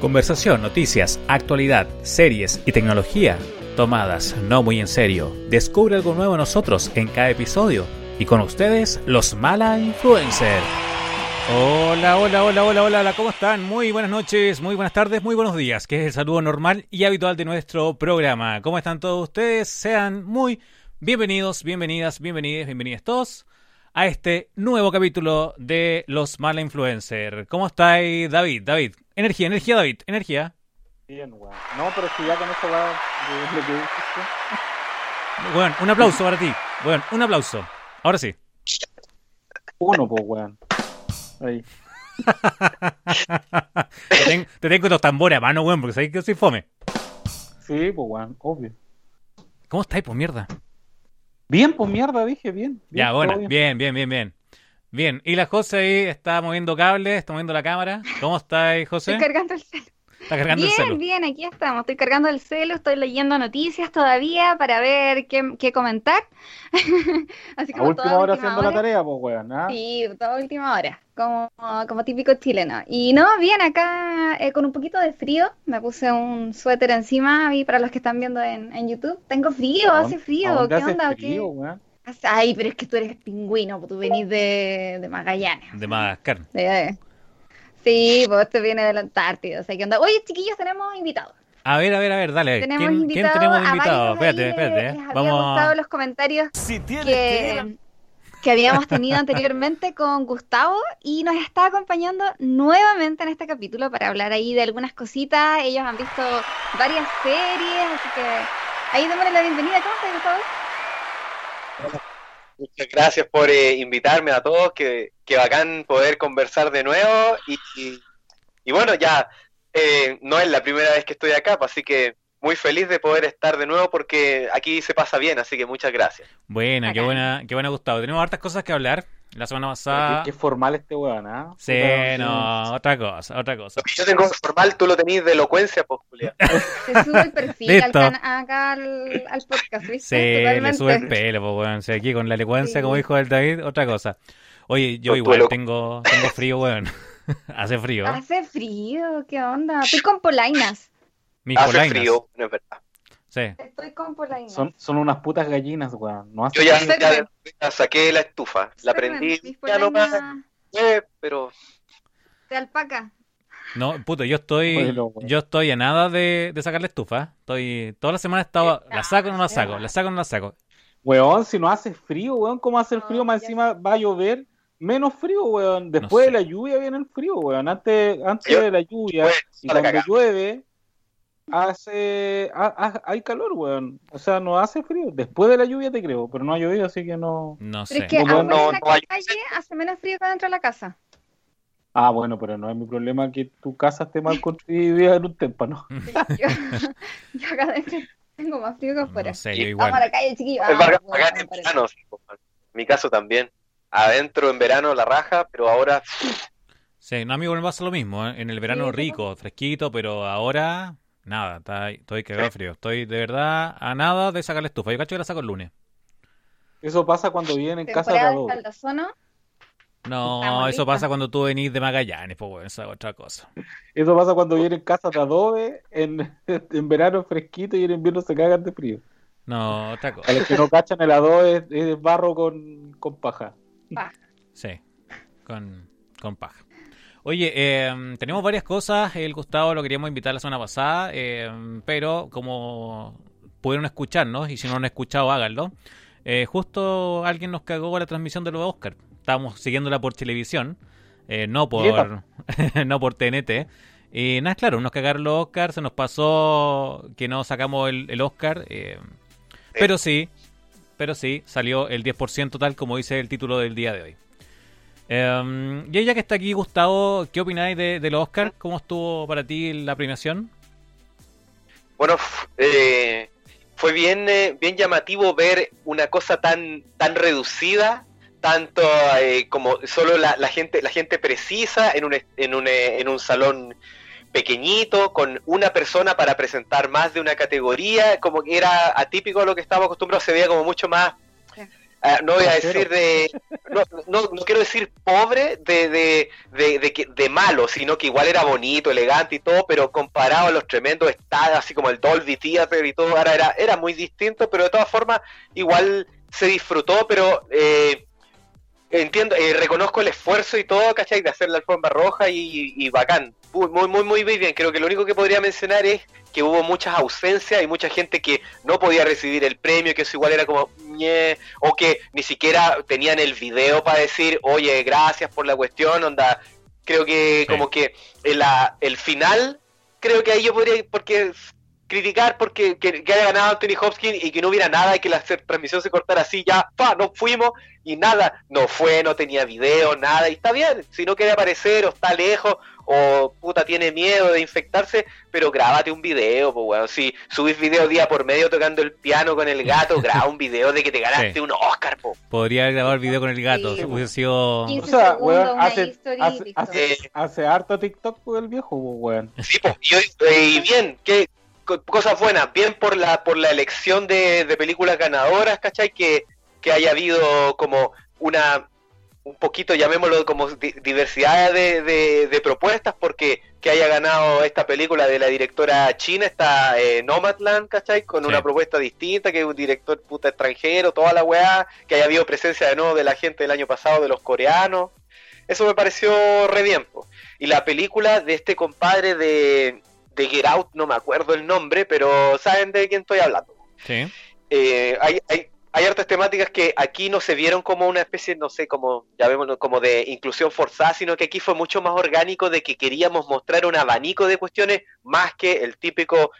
Conversación, noticias, actualidad, series y tecnología tomadas no muy en serio. Descubre algo nuevo en nosotros en cada episodio. Y con ustedes, los Mala Influencer. Hola, hola, hola, hola, hola, ¿cómo están? Muy buenas noches, muy buenas tardes, muy buenos días, que es el saludo normal y habitual de nuestro programa. ¿Cómo están todos ustedes? Sean muy bienvenidos, bienvenidas, bienvenidos, bienvenidos todos a este nuevo capítulo de Los Mala Influencer. ¿Cómo estáis, David? David, energía, energía, David, energía. Bien, weón. No, pero si ya con eso va de lo que dijiste. Bueno, un aplauso para ti. Bueno, un aplauso. Ahora sí. Uno, pues, weón. Ahí. te, ten- te tengo los tambores a mano, weón, porque sabéis que soy fome. Sí, pues, weón, obvio. ¿Cómo estáis, pues mierda? Bien, pues mierda, dije, bien. bien, Ya, bueno, bien, bien, bien, bien. Bien, y la José ahí está moviendo cables, está moviendo la cámara. ¿Cómo estáis, José? Estoy cargando el. Está cargando el Bien, bien, aquí estamos. Estoy cargando el celu, estoy leyendo noticias todavía para ver qué, qué comentar. Así A como última toda hora última haciendo la tarea, pues, weón. ¿ah? Sí, toda última hora, como, como típico chileno. Y no, bien, acá eh, con un poquito de frío. Me puse un suéter encima y para los que están viendo en, en YouTube, tengo frío, ¿A hace frío. ¿Qué onda? ¿O frío, qué? weón? Ay, pero es que tú eres pingüino, pues tú venís de, de Magallanes. De Madagascar. Eh, Sí, pues te viene de la Antártida. O sea, ¿qué onda? Oye, chiquillos, tenemos invitados. A ver, a ver, a ver, dale. Tenemos ¿Quién, quién invitados tenemos invitado? de Espérate, espérate. eh. les había Vamos gustado a... los comentarios Si que, que habíamos tenido anteriormente con Gustavo y nos está acompañando nuevamente en este capítulo para hablar ahí de algunas cositas. Ellos han visto varias series, así que ahí démosle la bienvenida. ¿Cómo estás, Gustavo? Muchas gracias por eh, invitarme a todos, que, que bacán poder conversar de nuevo y, y- y bueno, ya eh, no es la primera vez que estoy acá, pues, así que muy feliz de poder estar de nuevo porque aquí se pasa bien, así que muchas gracias. Buena, qué buena, qué buena, Gustavo. Tenemos hartas cosas que hablar. La semana pasada. Qué, qué formal este weón, ¿ah? Sí, no, otra cosa, otra cosa. Yo tengo formal, tú lo tenés de elocuencia, pues, Julián. Se sube el perfil al Listo. acá al, al podcast, ¿viste? Sí, le Totalmente. sube el pelo, pues, weón. O sea, aquí con la elocuencia, Sí. como dijo el David, otra cosa. Oye, yo igual tengo, tengo frío, weón. Hace frío. Hace frío, ¿qué onda? Estoy con polainas. Mis Hace polainas. frío, no es verdad. Sí. Estoy con polainas. Son, son unas putas gallinas, weón. No hace Yo ya, Observen. ya- ya saqué la estufa, la prendí, ya no más, polainas eh, pero de alpaca. No, puto, yo estoy, Bueno, bueno. yo estoy a nada de, de sacar la estufa. Estoy, toda la semana he estado, la saco o no la saco, la saco o no la saco. Weón, si no hace frío, weón, ¿cómo hace el frío? Más encima va a llover, menos frío, weón. Después sé. de la lluvia viene el frío, weón. Antes, antes Yo- de la lluvia y cuando llueve, hace, ha- ha- hay calor, weón. O sea, no hace frío. Después de la lluvia te creo, pero no ha llovido, así que no. No Pero sé. es que No, afuera no, en la no hay- calle hace menos frío que dentro de la casa. Ah, bueno, pero no es mi problema que tu casa esté mal construida y vivas en un témpano. Yo, yo acá adentro tengo más frío que afuera. No sé, yo igual. Vamos a la calle, chiquillos. es Ah, bueno, en para- verano, mi caso también. Adentro en verano la raja, pero ahora Sí, no, amigo, me pasa lo mismo. ¿eh? En el verano Sí, ¿te rico, fresquito, pero ahora, nada, está, estoy cagado de frío. Estoy de verdad a nada de sacar la estufa. Yo cacho que la saco el lunes. Eso pasa cuando viven en casa de caldazono. No, Estamos eso listos. pasa cuando tú venís de Magallanes, pues bueno, esa es otra cosa. Eso pasa cuando viven en casa de adobe, en, en verano es fresquito y en invierno se cagan de frío. No, otra A cosa. los que no cachan el adobe es, es barro con, con paja. Sí, con, con paja. Oye, eh, tenemos varias cosas. El Gustavo lo queríamos invitar la semana pasada, eh, pero como pudieron escucharnos, y si no lo han escuchado, háganlo. eh, justo alguien nos cagó la transmisión de los Oscar. Estábamos siguiéndola por televisión, eh, no por no por TNT. Y nada, claro, nos cagaron los Oscar, se nos pasó que no sacamos el, el Oscar. eh, pero sí, pero sí, salió el 10% tal como dice el título del día de hoy. Eh, y ya que está aquí Gustavo, ¿qué opináis de, de los Oscar? ¿Cómo estuvo para ti la premiación? Bueno, eh, fue bien, eh, bien llamativo ver una cosa tan, tan reducida, tanto eh, como solo la, la gente, la gente precisa en un, en un, eh, en un salón pequeñito, con una persona para presentar más de una categoría, como que era atípico a lo que estábamos acostumbrados, se veía como mucho más, Ah, no voy a decir de, no, no, no quiero decir pobre de, de, de, de, que- de malo, sino que igual era bonito, elegante y todo, pero comparado a los tremendos estadios, así como el Dolby Theater y todo, ahora era, era muy distinto, pero de todas formas igual se disfrutó, pero eh, entiendo, eh, reconozco el esfuerzo y todo, ¿cachai? De hacer la alfombra roja y, y bacán. Muy, muy, muy, muy bien. Creo que lo único que podría mencionar es que hubo muchas ausencias y mucha gente que no podía recibir el premio, que eso igual era como, o que ni siquiera tenían el video para decir, oye, gracias por la cuestión, onda. Creo que Sí. como que el, el final, creo que ahí yo podría, porque criticar porque que, que haya ganado Anthony Hopkins y que no hubiera nada y que la transmisión se cortara así, ya, pa, nos fuimos y nada, no fue, no tenía video, nada, y está bien, si no quiere aparecer o está lejos o puta tiene miedo de infectarse, pero grábate un video, pues weón, si subís video día por medio tocando el piano con el gato, graba un video de que te ganaste Sí. un Oscar, po. Podría haber grabado el video con el gato. Sí. Hubiese sido. 15 O sea, segundos, weón, una hace, hace, listo. hace, Eh. hace harto TikTok pues, el viejo, pues, weón. Sí, po, y, hoy- eh, y bien, que co- cosas buenas, bien por la por la elección de, de películas ganadoras, ¿cachai? Que, que haya habido como una un poquito, llamémoslo como di- diversidad de, de- de propuestas, porque que haya ganado esta película de la directora china, esta eh, Nomadland, ¿cachai? Con Sí. una propuesta distinta, que es un director puta extranjero, toda la weá, que haya habido presencia de nuevo de la gente del año pasado, de los coreanos. Eso me pareció re bien, po. Y la película de este compadre de, de Get Out, no me acuerdo el nombre, pero saben de quién estoy hablando. Sí. Eh, hay, hay, hay hartas temáticas que aquí no se vieron como una especie, no sé, como, llamémoslo, como de inclusión forzada, sino que aquí fue mucho más orgánico de que queríamos mostrar un abanico de cuestiones más que el típico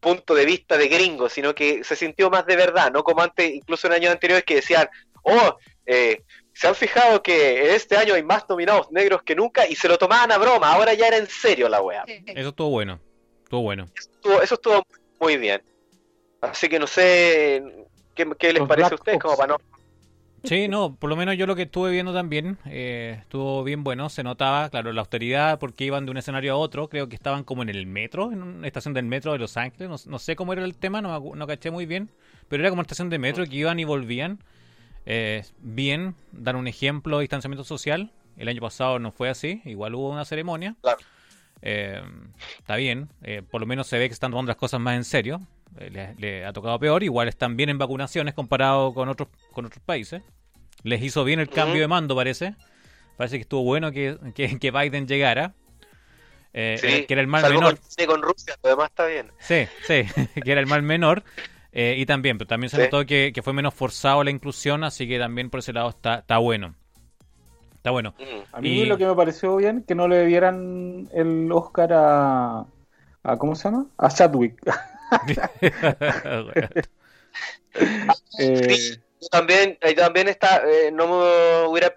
punto de vista de gringo, sino que se sintió más de verdad, no como antes, incluso en años anteriores que decían, oh, eh, se han fijado que este año hay más nominados negros que nunca y se lo tomaban a broma, ahora ya era en serio la wea. Eso estuvo bueno. Estuvo bueno. Estuvo- eso estuvo muy bien. Así que no sé qué, qué les Los parece a ustedes, Ops. como para no... Sí, no, por lo menos yo lo que estuve viendo también eh, estuvo bien bueno. Se notaba, claro, la austeridad porque iban de un escenario a otro. Creo que estaban como en el metro, en una estación del metro de Los Ángeles. No, no sé cómo era el tema, no, no caché muy bien. Pero era como una estación de metro que iban y volvían. Eh, bien, dar un ejemplo de distanciamiento social. El año pasado no fue así, igual hubo una ceremonia. Claro. Eh, está bien, eh, por lo menos se ve que están tomando las cosas más en serio. Eh, le, le ha tocado peor, igual están bien en vacunaciones comparado con otros con otros países. Les hizo bien el cambio de mando, parece. Parece que estuvo bueno que, que, que Biden llegara. Eh, Sí, era- que era el mal menor. con, con Rusia, lo demás está bien. Sí, sí, que era el mal menor. Eh, y también, pero también se Sí. notó que, que fue menos forzado la inclusión, así que también por ese lado está, está bueno. Está bueno. A mí Y- lo que me pareció bien que no le dieran el Oscar a, a ¿cómo se llama? A Chadwick. Eh, también, también está, eh, no me hubiera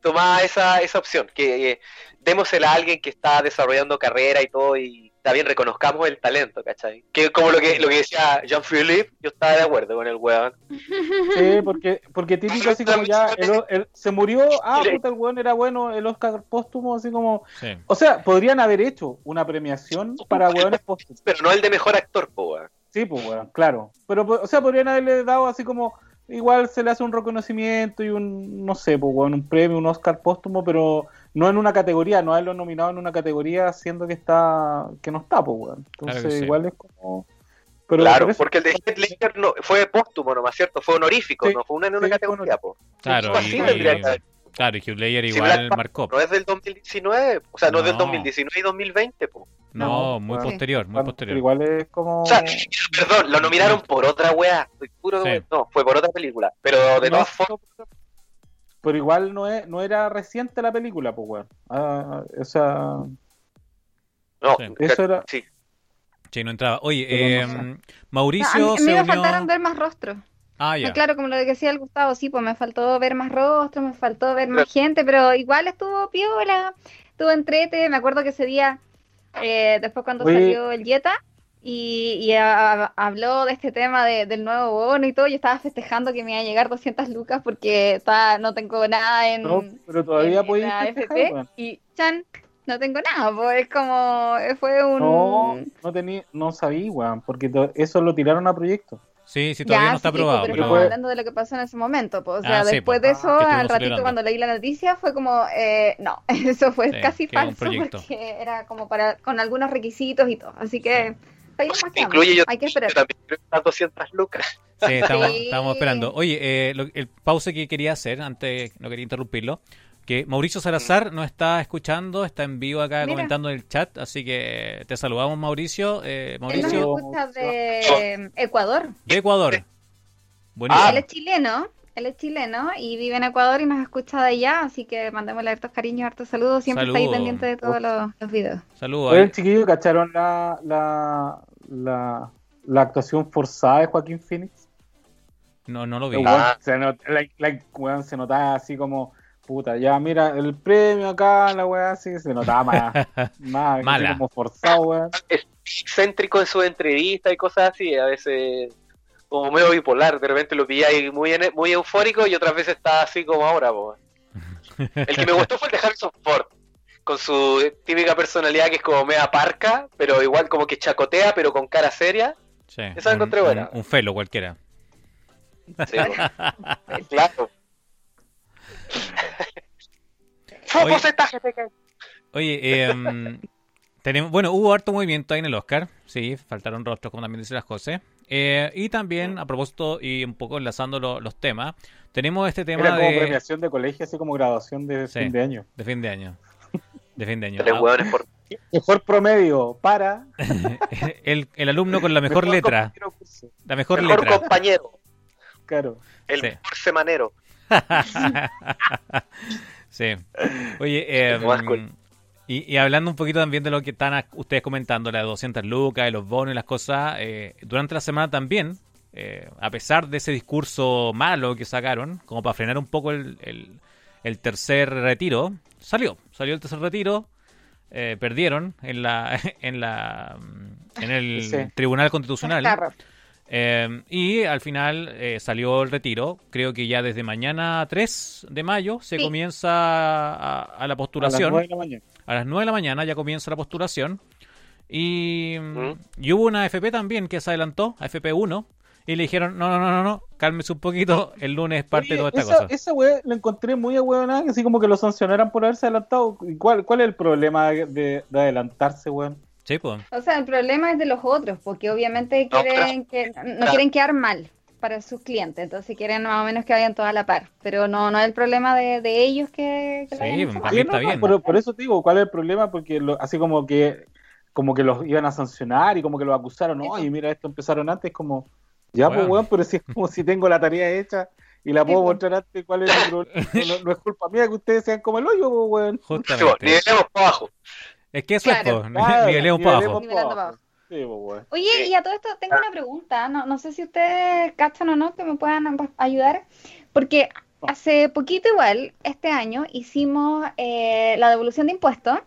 tomado esa, esa opción, que eh, démosela a alguien que está desarrollando carrera y todo, y también reconozcamos el talento, ¿cachai? Que como lo que, lo que decía Jean-Philippe, yo estaba de acuerdo con el weón. sí, porque, porque típico así como ya el- el- se murió, ah, puta, el weón era bueno, el Oscar póstumo, así como... Sí. O sea, podrían haber hecho una premiación para weones póstumos. Pero no el de mejor actor, po, weón. Sí, pues, weón, claro. Pero, o sea, podrían haberle dado así como... Igual se le hace un reconocimiento y un, no sé, pues, weón, un premio, un Oscar póstumo, pero no en una categoría, no haberlo nominado en una categoría siendo que está que no está, pues, weón. Entonces, Claro que sí. igual es como... Pero claro, por porque el de Heath Ledger no, fue póstumo nomás, ¿cierto? Fue honorífico, Sí, no fue una en una sí, categoría, po. Claro, Así y, y- claro, y Hugh Ledger Si igual marcó. No es del 2019, o sea, no, es del No. 2019 y 2020, po. No, No, muy bueno. posterior, muy Bueno, posterior. pero igual es como... O sea, perdón, lo nominaron por otra weá. Estoy puro Sí. No, fue por otra película. Pero de No, todas formas, Pero igual no, es, no era reciente la película, pues, weón. Ah, o sea... no. Sí. Eso era- Sí. Sí, no entraba. Oye, no eh, sé. No, a mí, Mauricio a mí se me unió... faltaron ver más rostros. Ah, ya. Ah, Claro, como lo que decía el Gustavo, sí, pues me faltó ver más rostros, me faltó ver más gente, pero igual estuvo piola, estuvo entrete. Me acuerdo que ese día, eh, después cuando Oye. salió el Jetta y, y a- a- habló de este tema de- del nuevo bono y todo, yo estaba festejando que me iba a llegar 200 lucas porque está, no tengo nada en, No, pero todavía en podéis la festejar, y chan, no tengo nada, pues es como, fue un... No, no tenía, no sabía, weón, porque eso lo tiraron a proyecto. Sí, sí, todavía Ya, no está sí, aprobado, pero pero... estamos hablando de lo que pasó en ese momento. pues, o sea, Ah, sí, después pues, de eso, estuvimos al ratito celebrando. cuando leí la noticia, fue como, eh, no, eso fue Sí, casi falso porque era como para con algunos requisitos y todo. Así que ahí incluye yo, Hay que yo esperar. también creo que las 200 lucas. Sí, estamos, Sí. estamos esperando. Oye, eh, lo- el pause que quería hacer, antes no quería interrumpirlo, que Mauricio Salazar nos está escuchando, está en vivo acá Mira. comentando en el chat, así que te saludamos Mauricio. Eh, Él nos Mauricio, escucha de Ecuador. de Ecuador. Buenísimo. Él es chileno, él es chileno y vive en Ecuador y nos escucha de allá, así que mandémosle hartos cariños, hartos saludos. Siempre está ahí pendiente de todos los, los videos. Saludos. Oye, ahí. chiquillos, ¿cacharon la, la, la, la actuación forzada de Joaquín Phoenix? No, no lo vi. El Ah. se, not- la- la- weón se notaba así como, puta, ya mira, el premio acá, la weá así, se notaba más, más así Mala. como forzado, weón. excéntrico en sus entrevistas y cosas así, a veces como medio bipolar, de repente lo pilla ahí muy, muy eufórico y otras veces está así como ahora. po. El que me gustó fue el de Harrison Ford, con su típica personalidad que es como media parca, pero igual como que chacotea, pero con cara seria. Sí, Esa un, encontré buena. un- un felo cualquiera. Sí, po. claro. Oye. ¡Focos esta gente que- Oye, eh, tenemos, bueno, hubo harto movimiento ahí en el Oscar, sí, faltaron rostros, como también dice las cosas. Eh, y también, a propósito, y un poco enlazando lo- los temas, tenemos este tema Era como de, premiación de colegio, así como graduación de Sí. fin de año. de fin de año. De fin de año. Tres Ah, hueones por Mejor promedio para... el, el alumno con la mejor letra, la mejor, mejor letra. compañero, Claro. el Sí. mejor semanero. sí. Oye, eh. Y, y hablando un poquito también de lo que están ustedes comentando, las 200 lucas, de los bonos y las cosas, eh, durante la semana también, eh, a pesar de ese discurso malo que sacaron, como para frenar un poco el, el- el tercer retiro, salió, salió el tercer retiro, eh, perdieron en la en la en el Sí. Tribunal Constitucional. Eh, y al final eh, salió el retiro. Creo que ya desde mañana 3 de mayo se Sí. comienza a, a la A las postulación. nueve de la mañana. A las 9 de la mañana ya comienza la postulación. Y, ¿Mm? y hubo una FP también que se adelantó, a FP1. Y le dijeron, no, no, no, no, no, cálmese un poquito, el lunes es parte de toda Oye, esta esa, cosa. Esa weá la encontré muy ahueonada, así como que lo sancionaran por haberse adelantado. ¿Y ¿Cuál, cuál es el problema de- de adelantarse, weón? Sí, pues. O sea, el problema es de los otros, porque obviamente No, quieren que no quieren quedar mal para sus clientes, entonces quieren más o menos que vayan todos a la par, pero no no es el problema de, de ellos que, que Sí, para mí está no, no, bien. Por, por eso te digo, ¿cuál es el problema? Porque lo- así como que como que los iban a sancionar y como que los acusaron, Eso. oye, mira, esto empezaron antes, como, ya, pues, Weón. pero si es como si tengo la tarea hecha y la puedo mostrar antes, ¿cuál es el problema? No, no- no es culpa mía que ustedes sean como el hoyo, pues, weón. Justamente. nivelemos para abajo. Es que eso Claro. es, Claro, pa' pa' abajo. Sí, pues. Oye, y a todo esto tengo una pregunta, no, no sé si ustedes cachan o no, que me puedan ayudar, porque hace poquito igual, este año, hicimos eh, la devolución de impuestos,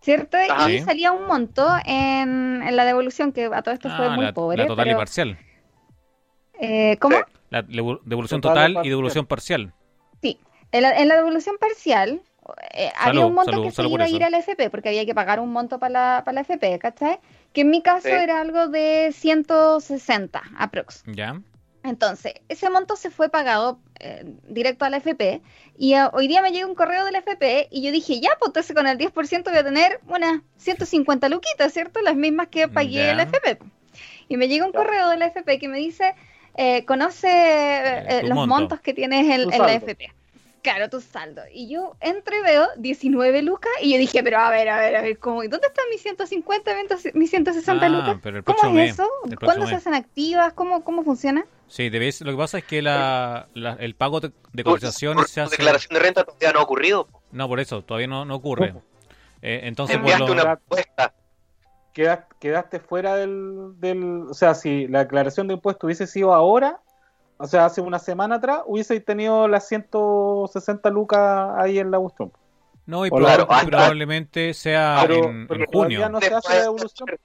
¿cierto? Y Sí. salía un monto en, en la devolución, que a todo esto fue muy la, pobre, la total y parcial. eh, ¿cómo? Sí. La devolución Total y total y parcial. devolución parcial. Sí, en la, en la devolución parcial eh, había un monto salud, que se iba a ir al FP porque había que pagar un monto para la, para la FP, ¿cachai? Que en mi caso Sí. era algo de 160 aprox. ¿Ya? Entonces, ese monto se fue pagado eh, directo a la FP y ah, hoy día me llega un correo de la FP y yo dije, ya, pues entonces con el 10% voy a tener unas 150 luquitas, ¿cierto? Las mismas que pagué en la FP. Y me llega un correo de la FP que me dice, eh, conoce eh, tu los monto. montos que tienes en, la. FP. Claro, tu saldo. Y yo entro y veo 19 lucas y yo dije, pero a ver, a ver, a ver, ¿cómo, ¿dónde están mis 150, mis 160 Ah, lucas? pero el ¿Cómo es mes, eso? ¿Cuándo se hacen activas? ¿Cómo, cómo funciona? Sí, debes, lo que pasa es que la, la- el pago de, cotizaciones se hace... declaración de renta todavía no ha ocurrido. No, por eso, todavía no, no ocurre. Eh, entonces, por lo- una propuesta. Quedas- quedaste fuera del, del. O sea, si la declaración de impuestos hubiese sido ahora, o sea, hace una semana atrás, hubiese tenido las 160 lucas ahí en la cuestión. No, y claro, probablemente sea Pero, en, pero en todavía no se hace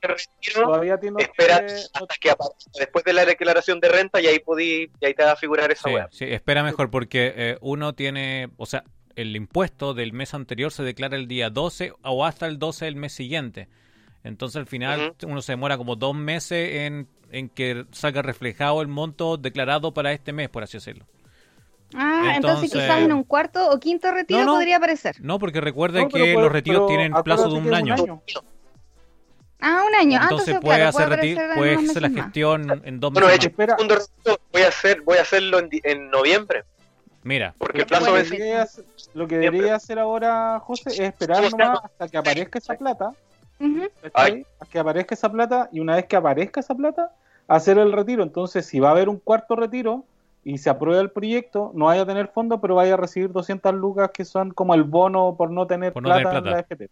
retiro, Todavía tiene espera que- hasta que aparezca después de la declaración de renta y ahí podí, y ahí te va a figurar esa Sí, web. sí, espera mejor porque eh, uno tiene, o sea, el impuesto del mes anterior se declara el día 12 o hasta el 12 del mes siguiente. Entonces al final uno se demora como dos meses en, en que salga reflejado el monto declarado para este mes, por así decirlo. Ah, entonces, Entonces- quizás en un cuarto o quinto retiro No, no. podría aparecer. No, porque No, pero que puede- los retiros pero tienen plazo de un año. Ah, un año. Ah, Entonces entonces, puede claro, hacer puede reti- puede hacer la más. gestión en dos Bueno, meses hecho. Espera. segundo retiro voy a hacer, voy a hacerlo en, noviembre, Mira, porque el Bueno, plazo Lo que debería hacer- lo que debería hacer ahora, José, es esperar nomás hasta que aparezca esa plata. Hasta que aparezca esa plata y una vez que aparezca esa plata, hacer el retiro. Entonces, si va a haber un cuarto retiro y se aprueba el proyecto, no vaya a tener fondo, pero vaya a recibir 200 lucas que son como el bono por no tener Por no plata tener en plata. la FP.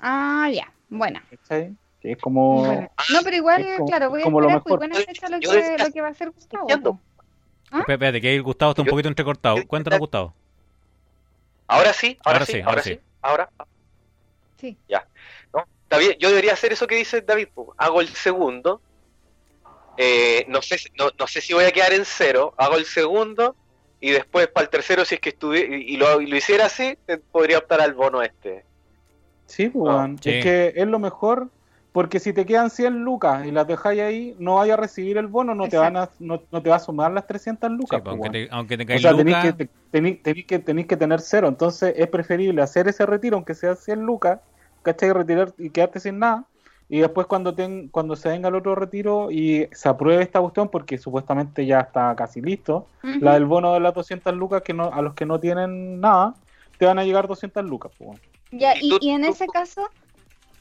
Ah, ya. Bueno. ¿cachai? Que es como... Bueno. No, pero igual, es como- claro, voy a como lo esperar, pues, mejor. buena fecha lo que, lo que va a hacer Gustavo. ¿Ah? espérate, que el Gustavo está un poquito entrecortado. Cuéntanos, Gustavo. Ahora sí, ahora, Ahora sí, sí, ahora ahora sí, sí. ahora. Sí. Ya. Bien, yo debería hacer eso que dice David. po. Hago el segundo. eh, no, sé, si- no, no sé si voy a quedar en cero. Hago el segundo. Y después para el tercero, si es que estudie y, y lo, y lo hiciera así, eh, podría optar al bono este. Sí, pues, Ah, sí. es que es lo mejor, porque si te quedan 100 lucas y las dejáis ahí, no vayas a recibir el bono, no te van a no, no te va a sumar las 300 Sí, lucas. pues, pues, aunque, te, aunque te O sea, tenéis lucas, que, te- tenéis, tenéis que, tenéis que tener cero. Entonces es preferible hacer ese retiro, aunque sea 100 lucas, ¿cachai? Retirar y quedarte sin nada. Y después cuando ten, cuando se venga el otro retiro y se apruebe esta cuestión, porque supuestamente ya está casi listo, la del bono de las 200 lucas, que no a los que no tienen nada, te van a llegar 200 lucas. Pues. Ya, Y y, en ese caso,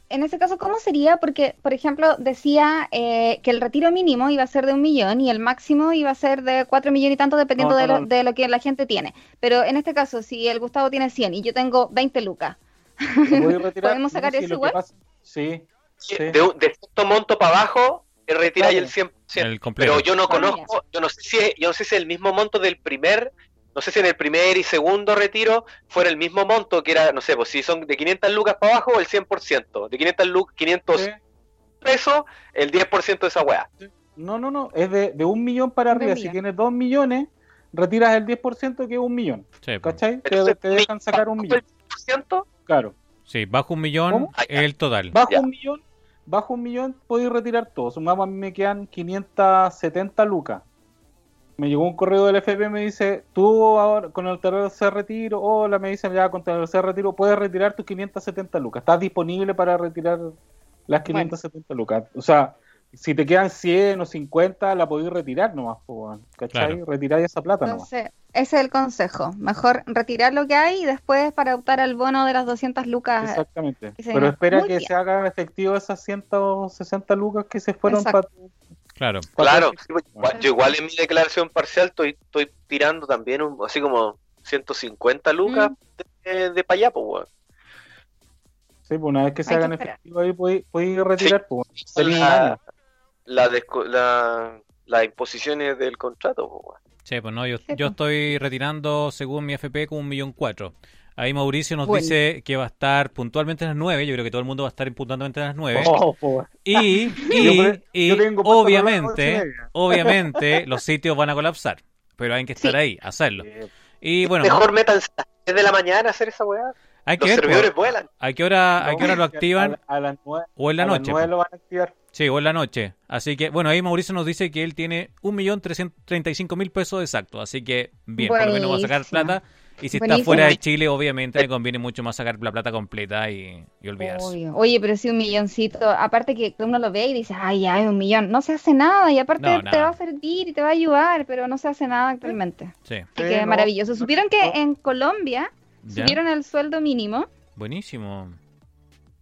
en ese caso, ¿cómo sería? Porque, por ejemplo, decía eh, que el retiro mínimo iba a ser de un millón y el máximo iba a ser de cuatro millones y tanto, dependiendo No, de, no, lo, de lo que la gente tiene. Pero en este caso, si el Gustavo tiene 100 y yo tengo 20 lucas. ¿Podemos sacar eso lo que igual? pasa- Sí, Sí. De, un- de cierto monto para abajo, eh, retiráis Claro. el 100%. el completo. Pero yo no Ah, conozco, yo no sé si es, yo no sé si el mismo monto del primer, no sé si en el primer y segundo retiro fuera el mismo monto que era, no sé, pues si son de 500 lucas para abajo, el 100%, de 500 lucas, 500 sí. pesos, el 10% de esa weá. No, no, no, es de, de un millón para arriba. Si tienes dos millones, retiras el 10% que es un millón. Sí, pues. ¿Cachai? Te, te dejan sacar un millón. ¿El 10%? Claro. Sí, bajo un millón ¿Cómo? Ah, el total. Bajo Ya. un millón, bajo un millón podéis retirar todo. Sumamos, a mí me quedan 570 lucas. Me llegó un correo del FP me dice, tú ahora con el tercer retiro, hola, me dicen ya con el tercer retiro, puedes retirar tus 570 lucas. Estás disponible para retirar las 570 lucas. O sea, si te quedan 100 o 50, la podéis retirar nomás, po, weón, ¿cachai? Claro. Retirar esa plata nomás. entonces, ese es el consejo. Mejor retirar lo que hay y después para optar al bono de las 200 lucas. Exactamente. Pero espera que bien. se haga efectivo esas 160 lucas que se fueron para Exacto. Claro. Claro, sí, pues, Bueno. igual- yo igual en mi declaración parcial estoy, estoy tirando también un- así como 150 lucas Mm. de, de para allá, pues, weón. Sí, pues una vez que se Hay hagan efectivo ahí podéis retirar, pues sería un La- año. La desco- la- las imposiciones del contrato, pues, weón. Sí, pues no, yo, yo estoy retirando según mi FP con un millón cuatro. Ahí Mauricio nos Bueno. dice que va a estar puntualmente a las 9. Yo creo que todo el mundo va a estar puntualmente a las 9. Oh. Y, y, Yo y yo obviamente, obviamente los sitios van a colapsar. Pero hay que estar Sí. ahí, hacerlo. Y bueno, Mejor métanse a las 3 de la mañana a hacer esa weá. Hay que Los ver servidores pues, vuelan. a qué hora, a no, qué hora lo activan A, a las nueve, o en la a las noche. nueve pues. lo van a activar. Sí, o en la noche. Así que, bueno, ahí Mauricio nos dice que él tiene 1.335.000 pesos exactos. Así que, bien, por lo menos va a sacar Buenísimo. plata. Y si está Buenísimo. fuera de Chile, obviamente le conviene mucho más sacar la plata completa y, y olvidarse. Obvio. Oye, pero si un milloncito, aparte que uno lo ve y dice, ay, ya, un millón, no se hace nada y aparte No, te nada. va a servir y te va a ayudar, pero no se hace nada actualmente. Sí, Así Sí, que no, maravilloso. no, ¿Supieron que no. en Colombia ya. subieron el sueldo mínimo? Buenísimo.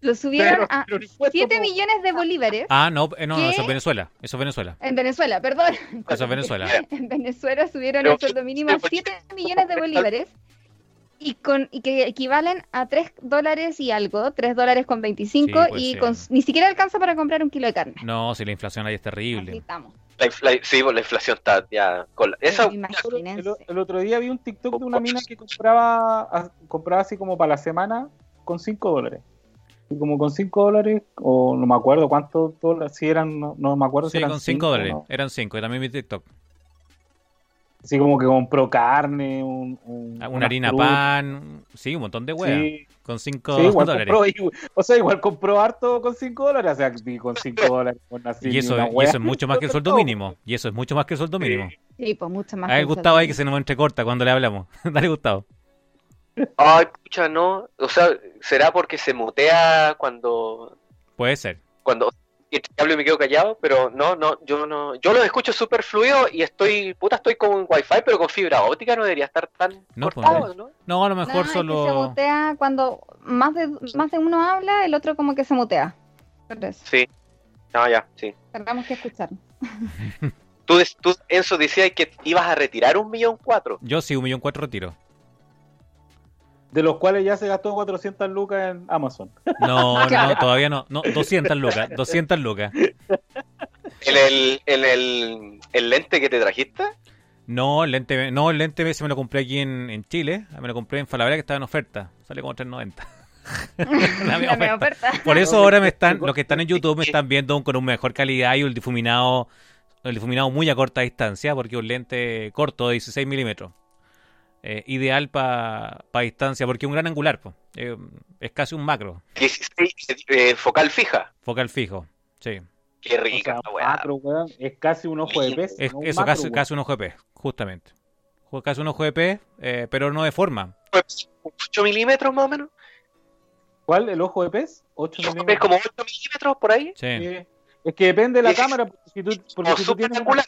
Lo subieron Pero- a pero el impuesto, 7 po. millones de bolívares Ah, no, eh, eso es Venezuela. Eso es Venezuela. en Venezuela, perdón. Eso es Venezuela. En Venezuela subieron Pero- el sueldo mínimo a 7 millones de bolívares y con y que equivalen a 3 dólares y algo, 3 dólares con 25 Sí, pues, y sí. con, ni siquiera alcanza para comprar un kilo de carne. No, si la inflación ahí es Así terrible. estamos. La infla- sí, pues la inflación está ya. Con la- esa. El, el otro día vi un TikTok de una mina que compraba, a- compraba así como para la semana con 5 dólares. Y como con 5 dólares, o no me acuerdo cuántos dólares, si eran, no, no me acuerdo si Sí, eran con 5 cinco, dólares. ¿no? Eran 5. Y también mi TikTok. Así como que compró carne, un, un- Una harina frutas. pan, sí, un montón de hueá. Sí, Con 5 sí, igual dólares. compró, o sea, igual compró harto con 5 dólares. O sea, con 5 dólares con así. Y eso, una y eso es mucho más que el sueldo mínimo. Y eso es mucho más que el sueldo mínimo. Sí, pues mucho más. A ver, Gustavo, ahí que se nos entrecorta cuando le hablamos. Dale, Gustavo. Ay, pucha, no. O sea, ¿será porque se mutea cuando Puede ser. cuando entre que hablo y me quedo callado? Pero no, no, yo no. Yo los escucho súper fluido y estoy, puta, estoy con Wi-Fi, pero con fibra óptica no debería estar tan No, pues, cortado, ¿no? No, a lo No, mejor es que se solo. mutea cuando más de, más de uno habla, el otro como que se mutea. Sí. Ah, ya, sí. tendremos que escuchar. Tú, tú, Enzo, decías que ibas a retirar un millón cuatro. Yo sí, un millón cuatro retiro. De los cuales ya se gastó 400 lucas en Amazon. No, no, Claro. no, todavía no. No, 200 lucas. 200 lucas. ¿En el, en el, el lente que te trajiste? No, el lente, no, el lente se me lo compré aquí en, en Chile. Me lo compré en Falabella que estaba en oferta. Sale como 3.90. La misma La media oferta. oferta. Por eso ahora me están, los que están en YouTube me están viendo con una mejor calidad y el difuminado, el difuminado muy a corta distancia, porque es un lente corto de 16 milímetros. Eh, ideal para distancia, porque es un gran angular, po. Eh, es casi un macro, 16, eh, focal fija. focal fijo. Sí, Qué O rica sea, weá. macro, weón, es casi un ojo de pez. es, no un eso macro, casi, casi un ojo de pez, justamente. Ju- Casi un ojo de pez, eh, pero no de forma. 8 milímetros más o menos. ¿Cuál? ¿El ojo de pez? 8 Yo creo que es como 8 milímetros por ahí. Sí. Es que depende de la Es- cámara. Porque si tú, porque Como si tú tienes angular.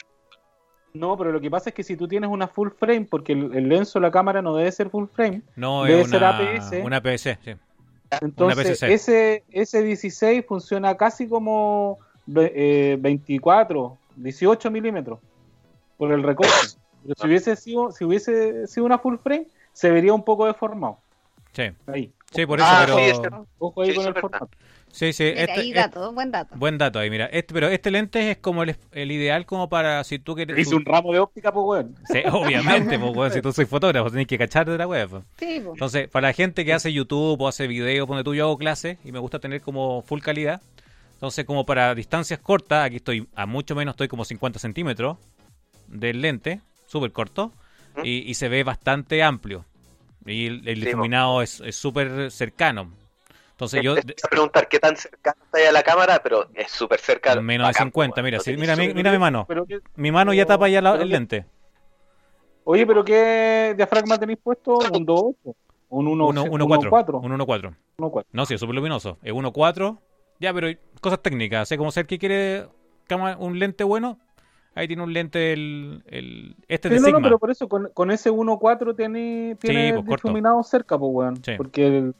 No, pero lo que pasa es que si tú tienes una full frame, porque el, el lenzo de la cámara no debe ser full frame, No, Debe es ser una, APS. una APS, sí. entonces ese, ese 16 funciona casi como eh, 24, 18 milímetros por el recorte. Pero si hubiese sido, si hubiese sido una full frame, se vería un poco deformado. Sí, Ahí. sí, por eso, Ah, pero... sí, es cierto. Ojo ahí Sí, con eso el formato. Sí, sí, Mira, este- ahí este- buen dato. Buen dato ahí, mira. Este, pero este lente es como el, el ideal como para si tú quieres... Hice tú- un ramo de óptica, pues, weón. Sí, obviamente, pues, weón, si tú soy fotógrafo, tenés que cachar de la web. pues. Sí, po. Entonces, para la gente que hace YouTube o hace videos, donde tú yo hago clases y me gusta tener como full calidad, entonces como para distancias cortas, aquí estoy a mucho menos, estoy como 50 centímetros del lente, súper corto, ¿Mm? y, y se ve bastante amplio. Y el, el Sí, difuminado es es súper cercano. Entonces yo... Te voy a preguntar qué tan cercano está ahí a la cámara, pero es súper cercano. Menos de Bacán, 50, weón. mira, No sí, mira, mi- mira mi mano. Pero que- Mi mano ya tapa ya la- el que- lente. Oye, pero ¿qué diafragma tenéis puesto? ¿Un 2.8? ¿Un 1.4? 1.4. Un 1.4. 1.4. No, sí, es súper luminoso. Es 1.4. Ya, pero cosas técnicas. Sé como ser que quiere un lente bueno. Ahí tiene un lente el, el este es Sí, de no, Sigma. no, pero por eso con, con ese 1.4 tiene, tiene pues, corto. difuminado cerca, pues, weón. Sí. Porque, el-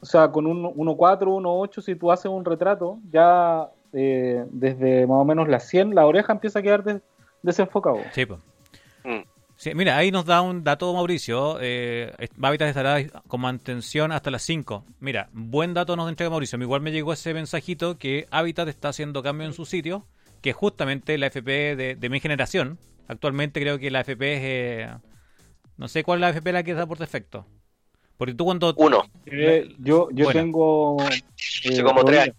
o sea, con un 1.4, 1.8, si tú haces un retrato, ya eh, desde más o menos la 100, la oreja empieza a quedar des- desenfocado. Sí, pues. Mm. Sí, mira, ahí nos da un dato Mauricio. Eh, Habitat estará con mantención hasta las 5. Mira, buen dato nos entrega Mauricio. Igual me llegó ese mensajito que Habitat está haciendo cambio en su sitio, que es justamente la FP de, de mi generación. Actualmente creo que la FP es... eh, no sé cuál es la FP la que da por defecto. Porque tú cuando... Uno. Eh, yo yo tengo... Hace como tres años.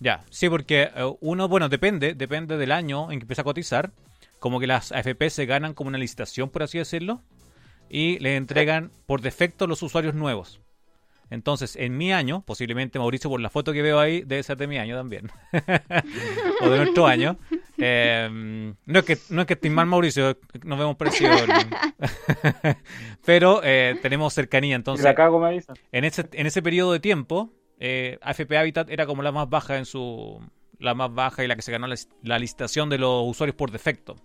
Ya, sí, porque eh, uno, bueno, depende, depende del año en que empieza a cotizar. Como que las AFP se ganan como una licitación, por así decirlo, y le entregan por defecto los usuarios nuevos. Entonces, en mi año, posiblemente Mauricio, por la foto que veo ahí, debe ser de mi año también. o de nuestro año. Eh, no, es que, no es que estés mal, Mauricio, nos vemos parecidos. Pero eh, tenemos cercanía, entonces la cago me en ese, en ese periodo de tiempo, eh, AFP Habitat era como la más baja en su. La más baja y la que se ganó la, la licitación de los usuarios por defecto.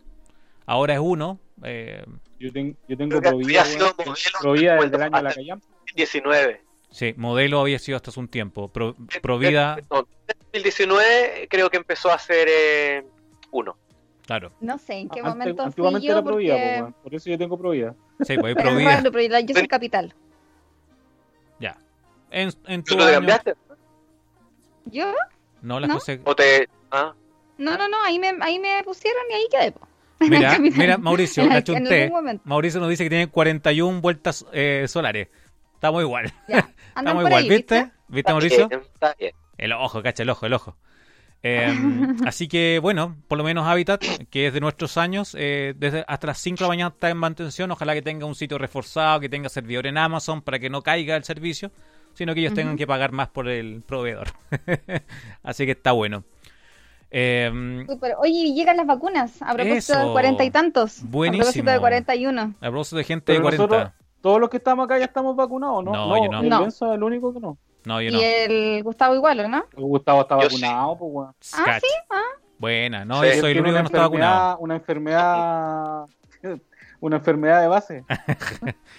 Ahora es uno. eh, Yo, ten- yo tengo Provida, desde el año de la callampa. 19. Sí, modelo había sido hasta hace un tiempo. Pro- Provida, No, 2019 creo que empezó a ser eh, uno. claro. No sé en qué Ante- momento antiguamente era Provida, porque... por eso yo tengo Provida. Sí, pues Es Provida. raro, pero yo soy capital. Ya. En, en ¿Tú tu te año. cambiaste? ¿Yo? No, la ¿No? José. ¿O te.? Ah, No, no, no, ahí me, ahí me pusieron y ahí quedé. po. Mira, mira, Mauricio, En la chunté. Mauricio nos dice que tiene 41 vueltas eh, solares. Estamos igual. Ya, Estamos igual, ahí, ¿viste? ¿viste? ¿Viste, Mauricio? bien, está bien. El ojo, cacha, el ojo, el ojo. Eh, así que, bueno, por lo menos Habitat, que es de nuestros años, eh, desde hasta las 5 de la mañana está en mantención. Ojalá que tenga un sitio reforzado, que tenga servidor en Amazon para que no caiga el servicio, sino que ellos tengan que pagar más por el proveedor. así que está bueno. Eh, Súper. Oye, llegan las vacunas a propósito Eso. de cuarenta y tantos. A Buenísimo. propósito de 41. a propósito de gente de Pero 40. nosotros, todos los que estamos acá ya estamos vacunados, ¿no? No, yo no. el No. Benzo es el único que no. No, yo Y el Gustavo igual, ¿o no? Gustavo está Yo sí. vacunado, pues, weón. Ah, sí. Ah, Buena, no, Sí. yo soy el único que no está vacunado. Una enfermedad. Una enfermedad de base.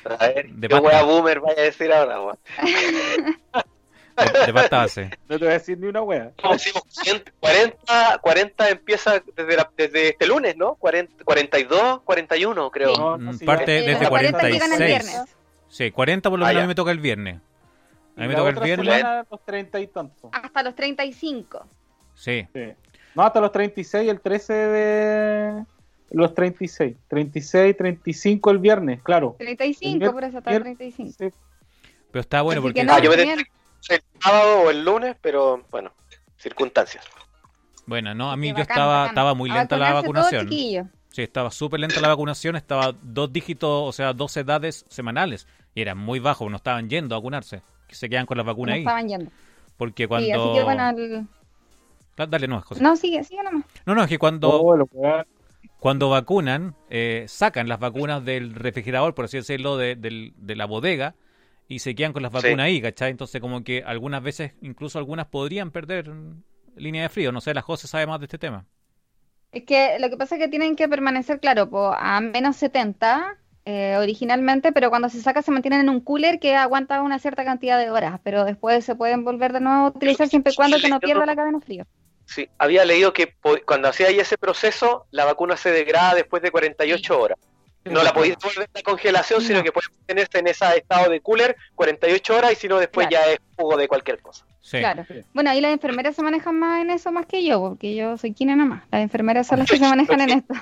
A ver, De qué pasta. wea boomer vaya a decir ahora, weón. De, de pasta base. No te voy a decir ni una wea. Como decimos, 40, 40 empieza desde, la- desde este lunes, ¿no? 40, 42, 41, creo. Sí. No, no, Mm, sí, parte ya- desde los 40 llegan el 46. viernes. Sí, 40 por lo Ah, menos a ya. mí me toca el viernes. A mí y me la toca el viernes. semana, los 30 y tantos. Hasta los 35. Sí, Sí. No, hasta los 36, el 13 de los 36. 36, 35 el viernes, claro. 35, El por eso hasta el mier- 35. Sí. pero está bueno Así porque que no, Ah, yo me. El sábado o el lunes, pero bueno, circunstancias. bueno, no, a mí yo estaba bacán. estaba muy lenta la vacunación. Sí, estaba súper lenta la vacunación, estaba dos dígitos, o sea, dos edades semanales y era muy bajo, no estaban yendo a vacunarse, que se quedan con las No vacunas ahí, estaban yendo. porque cuando Sí, así que bueno, el- Da- dale no, José. no, sigue, sigue nomás. No, no, es que cuando Oh, cuando vacunan, eh, sacan las vacunas del refrigerador, por así decirlo, de, del- de la bodega y se quedan con las Sí. vacunas ahí, ¿cachai? Entonces como que algunas veces, incluso algunas podrían perder línea de frío. No sé, la José sabe más de este tema. Es que lo que pasa es que tienen que permanecer, claro, po, a menos 70 eh, originalmente, pero cuando se saca se mantienen en un cooler que aguanta una cierta cantidad de horas, pero después se pueden volver de nuevo a utilizar siempre y cuando que no pierda la cadena frío. Sí, había leído que cuando hacía ahí ese proceso, la vacuna se degrada después de 48 horas. No la podéis devolver de la congelación, sino No. que puede mantenerse en ese estado de cooler 48 horas y si no, después Claro. ya es jugo de cualquier cosa. Sí. Claro. Bueno, ahí las enfermeras se manejan más en eso más que yo, porque yo soy quien nada más. Las enfermeras son las que se manejan en esto.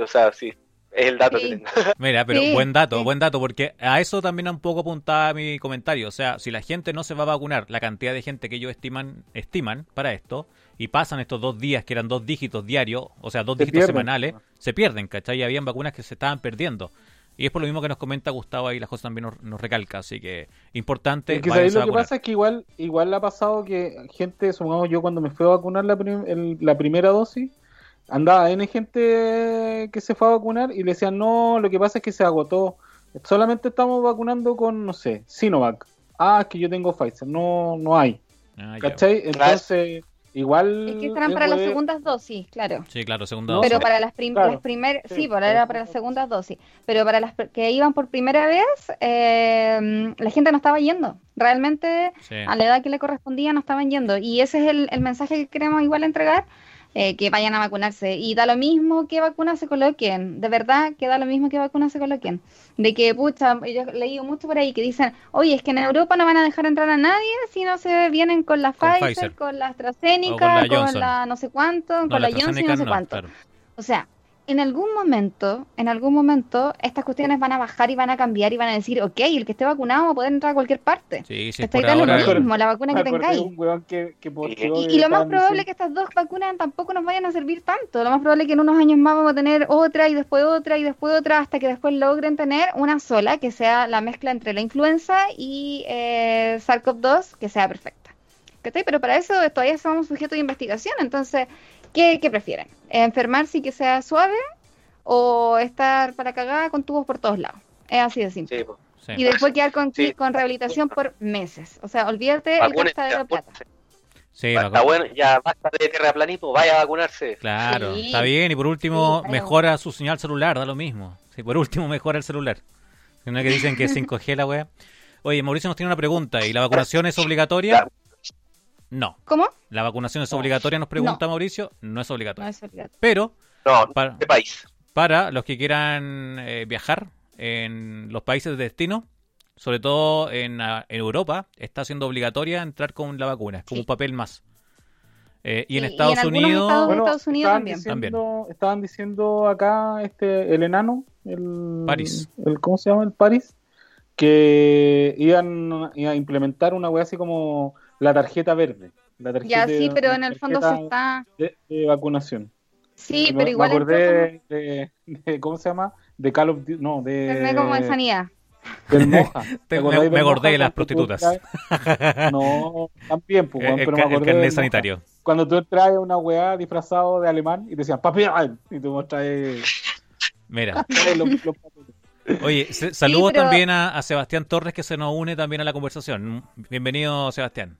O sea, sí, es el dato Sí. que tengo. Mira, pero Sí, buen dato, sí. buen dato, porque a eso también un poco apuntaba mi comentario. O sea, si la gente no se va a vacunar, la cantidad de gente que ellos estiman, estiman para esto, y pasan estos dos días, que eran dos dígitos diarios, o sea, dos Se dígitos pierden. semanales, se pierden, ¿cachai? Y habían vacunas que se estaban perdiendo. Y es por lo mismo que nos comenta Gustavo ahí, la José también nos, nos recalca. Así que, importante, Es que váyanse ¿sabéis a lo que pasa es que igual, igual le ha pasado que gente, supongamos yo cuando me fui a vacunar la, prim- el- la primera dosis, andaba N gente que se fue a vacunar y le decían, no, lo que pasa es que se agotó. Solamente estamos vacunando con, no sé, Sinovac. Ah, es que yo tengo Pfizer. No, no hay. Ah, ya. ¿Cachai? Entonces, igual... Es que estarán es para las segundas dosis, claro. Sí, claro, segunda dosis. Pero para las, prim- Claro. las primeras, Sí, para era las para las segundas dosis. Pero para las que iban por primera vez, eh, la gente no estaba yendo. Realmente, Sí. a la edad que le correspondía, no estaban yendo. Y ese es el, el mensaje que queremos igual entregar, eh, que vayan a vacunarse. Y da lo mismo que vacunas se coloquen. De verdad, que da lo mismo que vacunas se coloquen. De que, pucha, yo he leído mucho por ahí que dicen, oye, es que en Europa no van a dejar entrar a nadie si no se vienen con la Con Pfizer, Pfizer. con la con AstraZeneca, la con la no sé cuánto, No, con la, la Johnson y no sé no, cuánto. claro. O sea, en algún momento, en algún momento, estas cuestiones van a bajar y van a cambiar y van a decir, ok, el que esté vacunado va a poder entrar a cualquier parte. Sí, sí, da lo mismo, la vacuna que tengáis. que, Y, lo más probable es que estas dos vacunas tampoco nos vayan a servir tanto. Lo más probable es que en unos años más vamos a tener otra y después otra y después otra hasta que después logren tener una sola que sea la mezcla entre la influenza y eh, SARS-CoV-2 que sea perfecta. ¿Cachai? Pero para eso todavía somos sujetos de investigación. Entonces, ¿qué, qué prefieren? ¿Enfermarse y que sea suave o estar para cagada con tubos por todos lados? Es así de simple. Sí, po. Sí. Y después quedar con, Sí. con rehabilitación por meses. O sea, olvídate el gastadero de plata. vacúnense. Sí, Está bueno, ya basta de terraplanismo, vaya a vacunarse. Claro, Sí. está bien. Y por último, Sí, claro. mejora su señal celular, da lo mismo. Sí, por último, mejora el celular. No es que dicen que es 5G la wea. Oye, Mauricio nos tiene una pregunta. ¿Y la vacunación es obligatoria? No. ¿Cómo? ¿La vacunación es obligatoria? Nos pregunta Mauricio. No es No obligatoria. es obligatorio. Pero No, para, de país. para los que quieran eh, viajar en los países de destino, sobre todo en, ah, en Europa, está siendo obligatoria entrar con la vacuna. Es como Sí. un papel más. Eh, y en Y- y en Estados Unidos... estados- Bueno, Estados Unidos estaban también. Diciendo, Estaban diciendo acá este el enano, el París. el ¿cómo se llama? El París, que iban, iban a implementar una wea así como la tarjeta verde. La tarjeta Ya sí, de- pero en el fondo se está. de, de vacunación. Sí, Me- pero igual me acordé de, de- ¿cómo se llama? De Call of Duty, no, de como en sanidad. del Moja. Te- me- acordé de las prostitutas. No, también, pues, el, pero me ca- el acordé carnet del Moja. sanitario. Cuando tú a una weá disfrazado de alemán y te decían papi y tú mostras Mira. los, los papeles. Oye, pero- también a, a Sebastián Torres que se nos une también a la conversación. Bienvenido, Sebastián.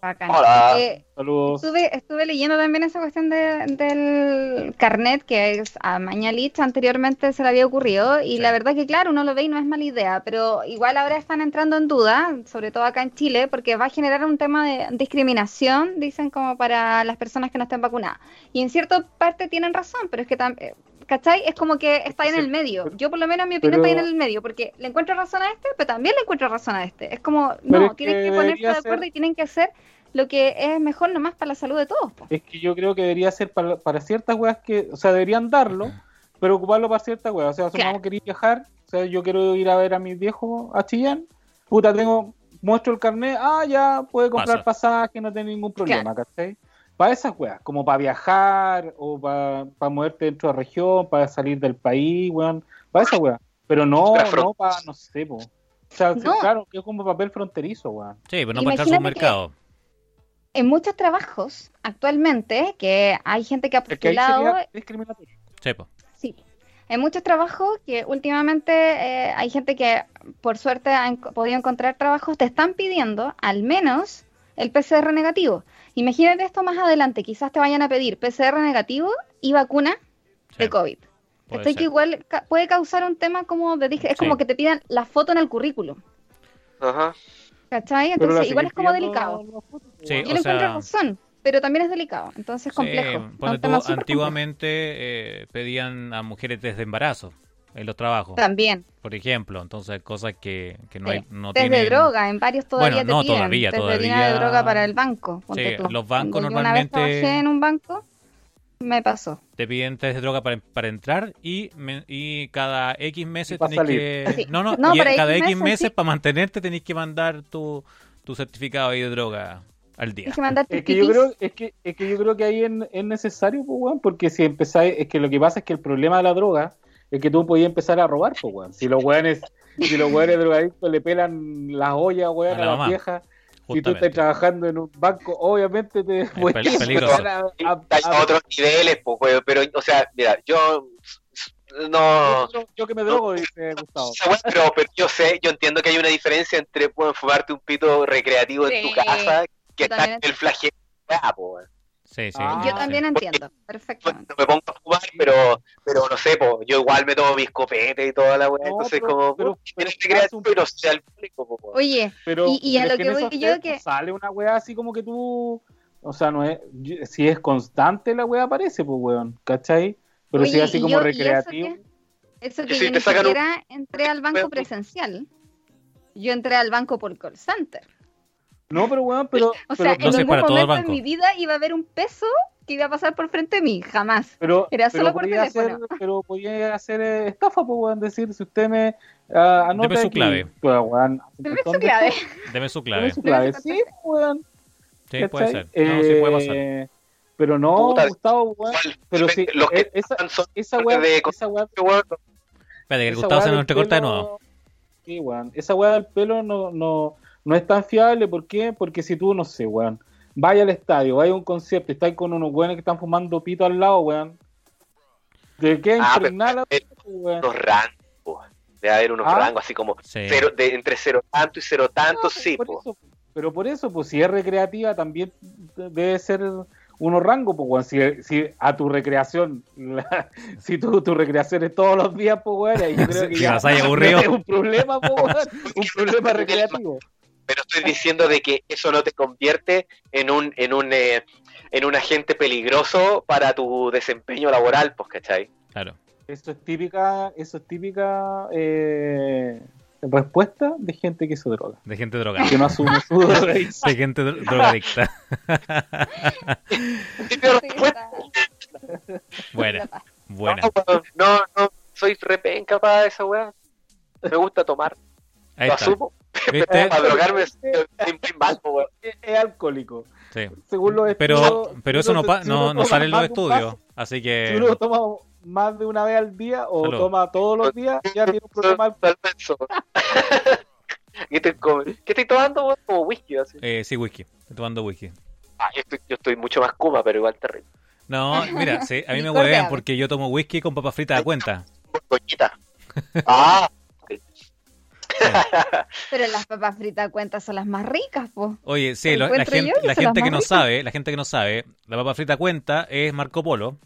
Bacán. Hola. Eh, Saludos. Estuve, estuve leyendo también esa cuestión de- del carnet que es a Mañalich anteriormente se le había ocurrido y Sí. la verdad que claro, uno lo ve y no es mala idea, pero igual ahora están entrando en duda, sobre todo acá en Chile, porque va a generar un tema de discriminación, dicen como para las personas que no estén vacunadas. Y en cierta parte tienen razón, pero es que también... ¿Cachai? Es como que está ahí en el medio. Yo por lo menos mi opinión pero- está ahí en el medio, porque le encuentro razón a este, pero también le encuentro razón a este. Es como, Pero no, es tienen que que ponerse de acuerdo ser- y tienen que hacer lo que es mejor nomás para la salud de todos. po. Es que yo creo que debería ser para, para ciertas weas que, o sea, deberían darlo, pero ocuparlo para ciertas weas. O sea, supongamos Claro. que queréis viajar, o sea, yo quiero ir a ver a mis viejos a Chillán, puta, tengo, muestro el carnet, ah, ya, puede comprar Pasa. pasaje, no tiene ningún problema, ¿cachai? Para esas weas, como para viajar, o para, para moverte dentro de la región, para salir del país, weón, para esas weas. Pero no, no para, no sé, po. O sea, No. claro, que es como papel fronterizo, weón. Sí, pero no para entrar un mercado. En muchos trabajos actualmente, que hay gente que ha Es que ahí postulado, sería discriminatorio. Sí, po. sí, en muchos trabajos que últimamente eh, hay gente que por suerte ha enco- podido encontrar trabajos, te están pidiendo al menos el PCR negativo. Imagínate esto más adelante, quizás te vayan a pedir PCR negativo y vacuna Sí, de COVID. puede Estoy que igual ca- puede causar un tema como de dije, es Sí. como que te pidan la foto en el currículum, Ajá. ¿cachai? Entonces igual es como delicado. Sí. Yo o le encuentro sea- razón, pero también es delicado, entonces es complejo. Sí, tú, antiguamente eh, pedían a mujeres desde embarazo en los trabajos. También. por ejemplo. Entonces, cosas que, que no, Sí. hay, no Test tienen... de droga, en varios todavía Bueno, te no, piden. todavía, test de orina de todavía- droga para el banco. ponte Sí, tú. los bancos Cuando yo una vez normalmente- trabajé en un banco, me pasó. Te piden test de droga para, para entrar y, me- y cada X meses tenés salir. que... Sí. No, no, No, y cada X X meses, meses sí. para mantenerte tenés que mandar tu, tu certificado ahí de droga al día. Es que yo creo, es que, es que yo creo que ahí en- es necesario, pues, weón, porque si empezáis, es que lo que pasa es que el problema de la droga es que tú podías empezar a robar, pues, weón. Si los weones, si los weones drogadictos le pelan las ollas, weón, A a, la las viejas, si tú estás trabajando en un banco, obviamente te puedes pel- peligroso. a- a- a- otros niveles, pues, weón, pero, o sea, mira, yo no... yo, yo que me drogo, dice Gustavo. esa weá, Pero, pero yo sé, yo entiendo que hay una diferencia entre bueno, fumarte un pito recreativo en tu casa que está en el flagelo. weón. Sí, sí. Ah, Yo sí. también entiendo, No perfectamente. me pongo a fumar, pero, pero no sé, po, yo igual me tomo mis copetes y toda la weá, No, entonces pero- como, pero- pero recreativo, un- pero sea al público, po, weón. Oye, Pero, Y- y a pero lo que en voy yo que- sale una weá así como que tú, o sea, no es, yo- si es constante la weá aparece, pues weón, ¿cachai? Pero si oye, es así como yo- y eso recreativo, que- Eso que si yo te ni sacan un- siquiera entré al banco presencial. Yo entré al banco por call center. No, pero weón, pero, O pero, sea, no en ningún momento en mi vida iba a haber un peso que iba a pasar por frente de mí, jamás. pero, era pero solo por podía hacer, teléfono. pero podía hacer eh, estafa, pues weón, decir, si usted me ah, anota Deme su aquí, clave. pues, weón, Deme su clave. Deme su deme clave. su Deme clave, su sí, pues, weón, Sí, puede ser. No, sí puede pasar. Eh, Pero no, Puta, Gustavo, weón, pero sí, que eh, esa, esa weá, de esa weón, Espérate, que el Gustavo se nos entrecorta de nuevo. Sí, weón. Esa weá del pelo no, no, no es tan fiable. ¿Por qué? Porque si tú, no sé, weón, vaya al estadio, vaya a un concierto y estás con unos weones que están fumando pito al lado, weón. ¿De qué Ah, impregnar la pero- weón? unos rangos, debe haber unos Ah. rangos así como Sí. cero, de, entre cero tanto y cero tanto, No, sí, por po. eso, pero por eso, pues si es recreativa, también debe ser unos rangos, pues, weón. Si, si a tu recreación, la- si tu, tu recreación es todos los días, pues, weón, ahí yo creo que Si ya vas ahí aburrido. es un problema, pues, weón. Un problema recreativo. Pero estoy diciendo de que eso no te convierte en un en un eh, en un agente peligroso para tu desempeño laboral, pues, ¿cachai? Claro. Eso es típica, eso es típica eh, respuesta de gente que se droga, De gente drogada. que no asume su drogadicción. De gente dro- drogadicta. Está- Buena, buena. No, no, no, soy repenca para esa weá. Me gusta tomar, Ahí lo está. asumo, ¿Viste? Para drogarme. Es, es alcohólico. Sí. Según los Pero, estudios, pero eso si no, pa- si no, no sale en los estudios. Así Si que. uno toma más de una vez al día o Salud. toma todos los días, ya tiene un problema. ¿Qué estoy, como- ¿Qué estoy tomando? weón? Como whisky, así. Eh, sí, whisky. Estoy tomando whisky. Ah, yo estoy, yo estoy mucho más kuma, pero igual terrible. No, mira, sí, a mí me huevean porque yo tomo whisky con papas fritas a cuenta. Coñita. Ah, Pero las papas fritas a cuenta son las más ricas, po. Oye, sí, Lo la gente, la que no ricas. sabe, la gente que no sabe, la papa frita cuenta es Marco Polo.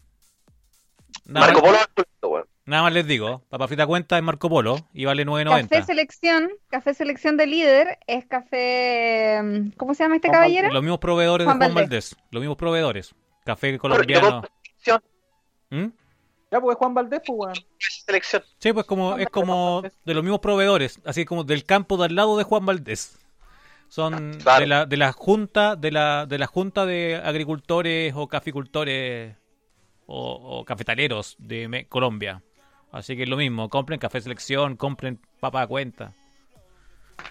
Nada, Marco más, Polo es culto, weón. nada más les digo, papa frita cuenta es Marco Polo y vale Café 9.90. selección, café selección de líder es café, mm, ¿cómo se llama este Juan caballero? Los mismos proveedores Juan de Juan Valdés. Valdés, los mismos proveedores. Café colombiano. ¿Mm? Ya, porque Juan Valdés, pues, weón. selección. Sí, pues como Juan es como de los mismos proveedores, así como del campo de al lado de Juan Valdés. Son Claro. de la de la junta de la de la junta de agricultores o caficultores o, o cafetaleros de Me- Colombia. Así que es lo mismo, compren café selección, compren papa a cuenta. Es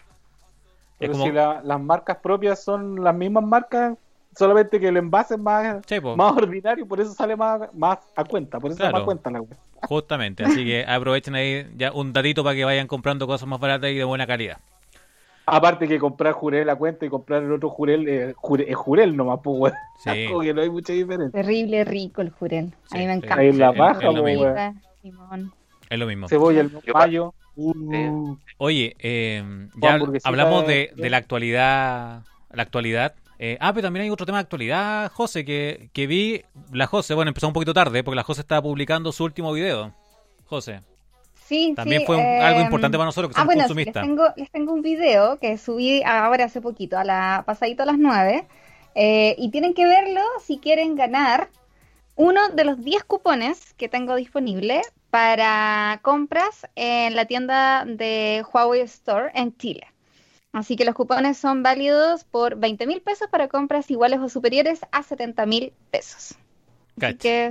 Pero como si la- las marcas propias son las mismas marcas, solamente que el envase es más, Sí, más ordinario, por eso sale más, más a cuenta, por eso se Claro. llama cuenta la weá. justamente, así que aprovechen ahí ya un datito para que vayan comprando cosas más baratas y de buena calidad. Aparte que comprar Jurel a cuenta y comprar el otro Jurel, eh, Jure- es Jurel nomás, pues, weón. Sí. Como que no hay mucha diferencia. Terrible rico el jurel. A Sí, mí me encanta. Ahí la es- baja, es weón. Limón. Es lo mismo. Cebolla, el mayo. Uh, Oye, eh, ya hablamos de, de la actualidad. La actualidad. Eh, ah, pero también hay otro tema de actualidad, José, que, que vi. La José, bueno, empezó un poquito tarde porque la José estaba publicando su último video. José, Sí, también sí, fue un- eh, algo importante para nosotros que Ah, somos bueno, sí, les consumistas. tengo, les tengo un video que subí ahora hace poquito, a la pasadito a las 9. eh, y tienen que verlo si quieren ganar uno de los 10 cupones que tengo disponible para compras en la tienda de Huawei Store en Chile. Así que los cupones son válidos por 20 mil pesos para compras iguales o superiores a 70 mil pesos. Cacha. Que...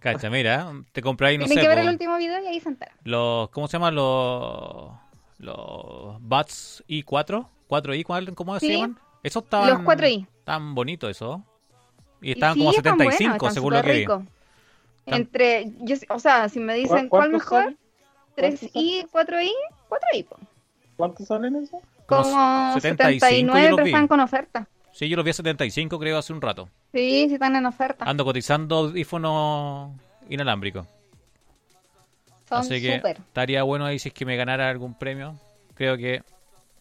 Cacha, mira, te compráis, no Tienen sé, que ver por... el último video y ahí se entera. Los, ¿Cómo se llaman los, los Bats I4? ¿4i? ¿Cómo se sí. llaman? Eso tan, los 4i. Tan bonito eso. Y estaban sí, como 75, bueno, según lo que rico. Tan... Entre, yo, o sea, si me dicen cuál mejor, 3i, 4i, 4i. 4i ¿Cuántos salen eso? Como 75, 79 están con oferta. Sí, yo los vi a 75 creo hace un rato. Sí, sí están en oferta. Ando cotizando audífonos inalámbricos. Son Así que super. estaría bueno ahí si es que me ganara algún premio. Creo que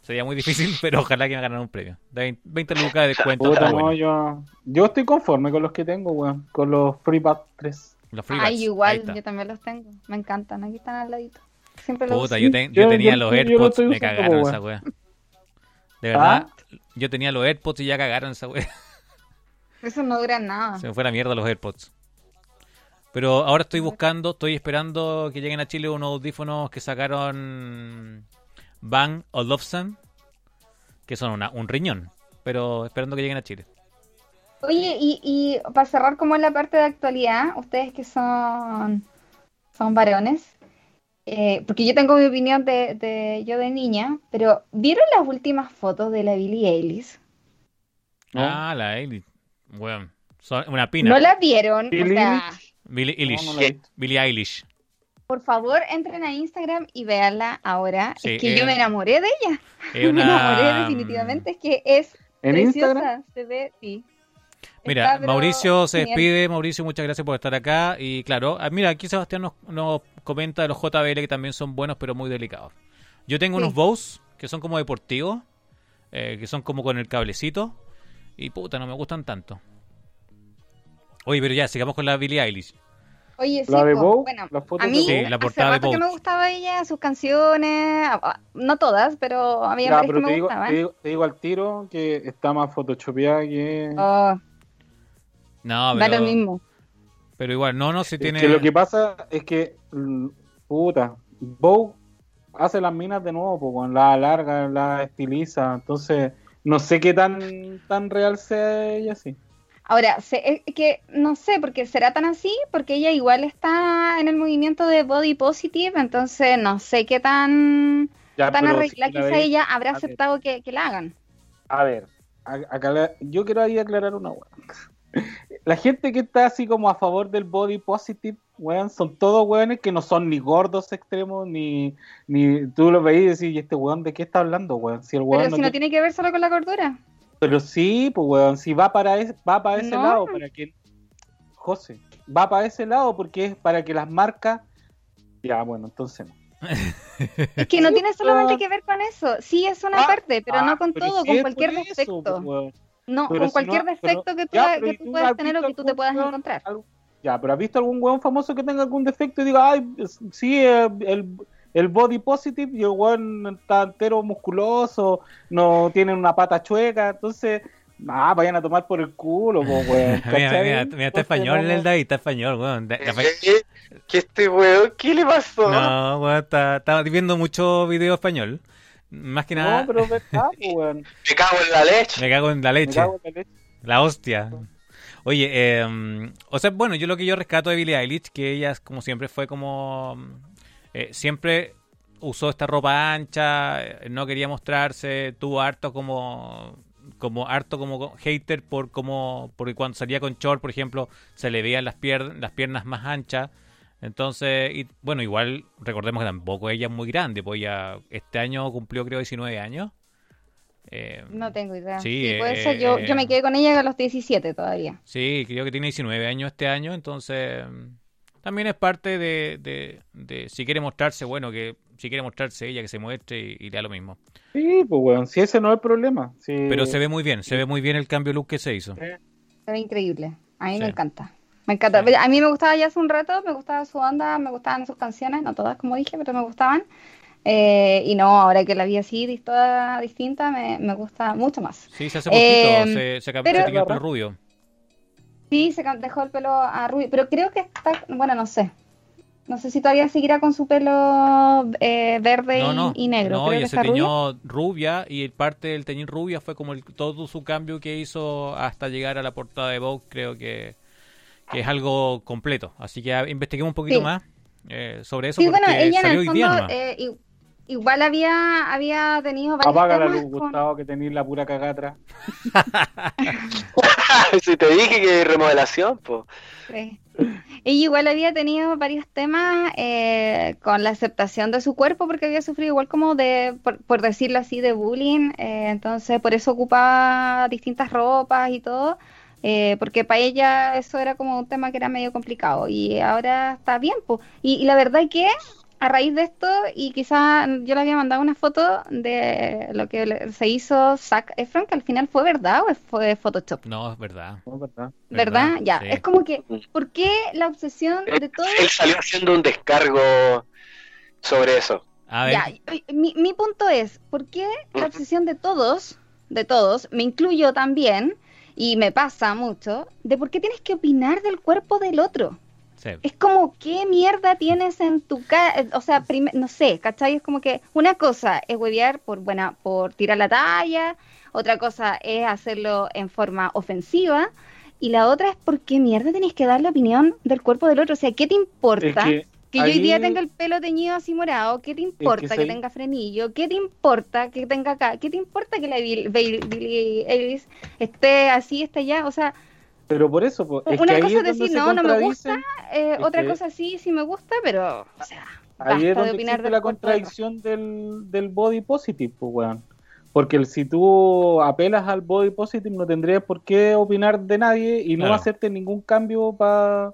sería muy difícil, pero ojalá que me ganara un premio. De 20 lucas de descuento. Yo, estoy conforme con los que tengo, weón. Con los FreePad 3. Los Ay, igual, yo también los tengo. Me encantan. Aquí están al ladito. Siempre Puta, yo, te- yo Yo- tenía yo- los yo lo AirPods, estoy me cagaron esa wea. De verdad, ¿Ah? yo tenía los AirPods y ya cagaron esa wea. Esos no duran nada. Se me fue la mierda los AirPods. Pero ahora estoy buscando, estoy esperando que lleguen a Chile unos audífonos que sacaron Bang Olufsen, que son una- un riñón, pero esperando que lleguen a Chile. Oye, y, y para cerrar como en la parte de actualidad, ustedes que son, son varones, eh, porque yo tengo mi opinión de, de yo de niña, pero ¿vieron las últimas fotos de la Billie Eilish? ¿no? Ah, la Eilish. Bueno, son una pina. ¿No la vieron? O Billie sea, Billie Eilish. No, no la he visto. Billie Eilish. por favor, entren a Instagram y véanla ahora. Sí, es que eh, yo me enamoré de ella. Es Me una- enamoré definitivamente. Es que es ¿En preciosa. Instagram? Se ve, sí. Mira, Mauricio se despide. Mauricio, muchas gracias por estar acá. Y claro, ah, mira, aquí Sebastián nos, nos comenta de los JBL que también son buenos, pero muy delicados. Yo tengo Sí. unos Bose que son como deportivos, eh, que son como con el cablecito. Y puta, no me gustan tanto. Oye, pero ya, sigamos con la Billie Eilish. Oye, sí, La de Vogue, bueno, las fotos a mí Sí, la hace portada de rato que me gustaba ella, sus canciones, ah, ah, no todas, pero Ya, varias pero que me digo, gustaban. te, digo, te digo al tiro que está más photoshopeada que... Oh, No, da pero, lo mismo. pero igual, no, no, si Es tiene. que lo que pasa es que, mm, puta, Bow hace las minas de nuevo, pues, con la larga, la estiliza, entonces no sé qué tan, tan real sea ella así. Ahora, se- es que no sé, porque será tan así, porque ella igual está en el movimiento de body positive, entonces no sé qué tan Ya, tan arreglada, si quizá veis- ella habrá aceptado que, que la hagan. A ver, a- yo quiero ahí aclarar una weón. La gente que está así como a favor del body positive, weón, son todos weones que no son ni gordos extremos, ni, ni tú lo veis y decís, ¿y este weón de qué está hablando, weón? Si el weón Pero no si no tiene- tiene que ver solo con la gordura. Pero sí, pues weón, si va para, es- va para ese No. lado, para que... José, va para ese lado porque es para que las marcas... Ya, bueno, entonces no. Es que no tiene solamente que ver con eso. Sí es una Ah, parte, pero ah, no con pero todo, con cualquier eso, pues, weón. No, Pero con si cualquier no- defecto pero- que tú, ya, que ¿y tú tú puedas tener o que tú te puedas weón- encontrar. algún- Ya, pero ¿has visto algún weón famoso que tenga algún defecto y diga, ay, sí, eh, el, el body positive y el weón está entero musculoso, no tiene una pata chueca, entonces, ah, vayan a tomar por el culo, po, weón. mira, mira, mira, está español el David, está español, weón. ¿Qué, ¿Qué este weón? ¿Qué le pasó? No, weón, está, está viendo mucho video español. Más que nada, No, pero verdad, po, weón. Me cago en la leche. me cago en la Me leche. cago en la leche. La hostia. Oye, eh, o sea, bueno, yo lo que yo rescato de Billie Eilish, que ella, como siempre, fue como. eh, siempre usó esta ropa ancha, eh, no quería mostrarse, tuvo harto como. como harto como hater por como porque cuando salía con short por ejemplo se le veían las pier- las piernas más anchas entonces y, bueno igual recordemos que tampoco ella es muy grande pues ella este año cumplió creo 19 años Eh, No tengo idea. Sí, eh, ser. Yo, eh, yo me quedé con ella a los 17 todavía. Sí, creo que tiene 19 años este año, entonces mm, también es parte de, de, de si quiere mostrarse, bueno, que si quiere mostrarse ella, que se muestre y, y le da lo mismo. Sí, pues weón, si ese no es el problema. Si... Pero se ve muy bien, se ve muy bien el cambio de look que se hizo. Se ve increíble. A mí Sí. me encanta. Me encanta. Sí. A mí me gustaba ya hace un rato, me gustaba su onda, me gustaban sus canciones, no todas como dije, pero me gustaban. Eh, y no, ahora que la vi así, toda distinta, me, me gusta mucho más. Sí, se hace poquito, Eh, se, se, cam- pero- se tiñó el pelo rubio. Sí, se dejó el pelo a rubio, pero creo que está, bueno, no sé. No sé si todavía seguirá con su pelo eh, verde No, y- no, y, negro. no, creo ella que se teñó rubia y parte del teñir rubia fue como el- todo su cambio que hizo hasta llegar a la portada de Vogue, creo que, que es algo completo. Así que investiguemos un poquito Sí. más eh, sobre eso Sí, porque bueno, ella en el hoy fondo eh, igual había, había tenido varios Apaga la temas luz, con- Gustavo, que tenéis la pura cagatra. si te dije que remodelación, pues. Sí. Ella igual había tenido varios temas eh, con la aceptación de su cuerpo porque había sufrido igual como de, por, por decirlo así, de bullying. eh, entonces por eso ocupaba distintas ropas y todo. Eh, porque para ella eso era como un tema que era medio complicado y ahora está bien. pues. Y, y la verdad es que a raíz de esto, y quizá yo le había mandado una foto de lo que le- se hizo Zac Efron, que al final fue verdad o fue Photoshop. No, es verdad. ¿no? ¿Verdad? ¿Verdad? Ya, Sí. es como que, ¿por qué la obsesión de todo? Él salió haciendo un descargo sobre eso. A ver, Ya, mi, mi punto es, ¿por qué la obsesión de todos, de todos, me incluyo también, y me pasa mucho, de por qué tienes que opinar del cuerpo del otro? sí. Es como, ¿qué mierda tienes en tu cara? O sea, no sé, ¿cachai? Es como que una cosa es huevear por, buena, por tirar la talla, otra cosa es hacerlo en forma ofensiva, y la otra es por qué mierda tenés que dar la opinión del cuerpo del otro. O sea, ¿qué te importa? Es que Que yo hoy día tenga el pelo teñido así morado, ¿qué te importa que, tenga frenillo? ¿Qué te importa que tenga acá? ¿Qué te importa que la Bill- Bill- Billie Eilish esté así, esté allá? O sea, Pero por eso, po, es una que cosa es decir, no, no me contradicen, eh, otra que- cosa sí, sí me gusta, pero, o sea, Ahí basta es de donde opinar existe del la contradicción del, del body positive, pues, weón. Porque el- si tú apelas al body positive no tendrías por qué opinar de nadie y no Claro. hacerte ningún cambio para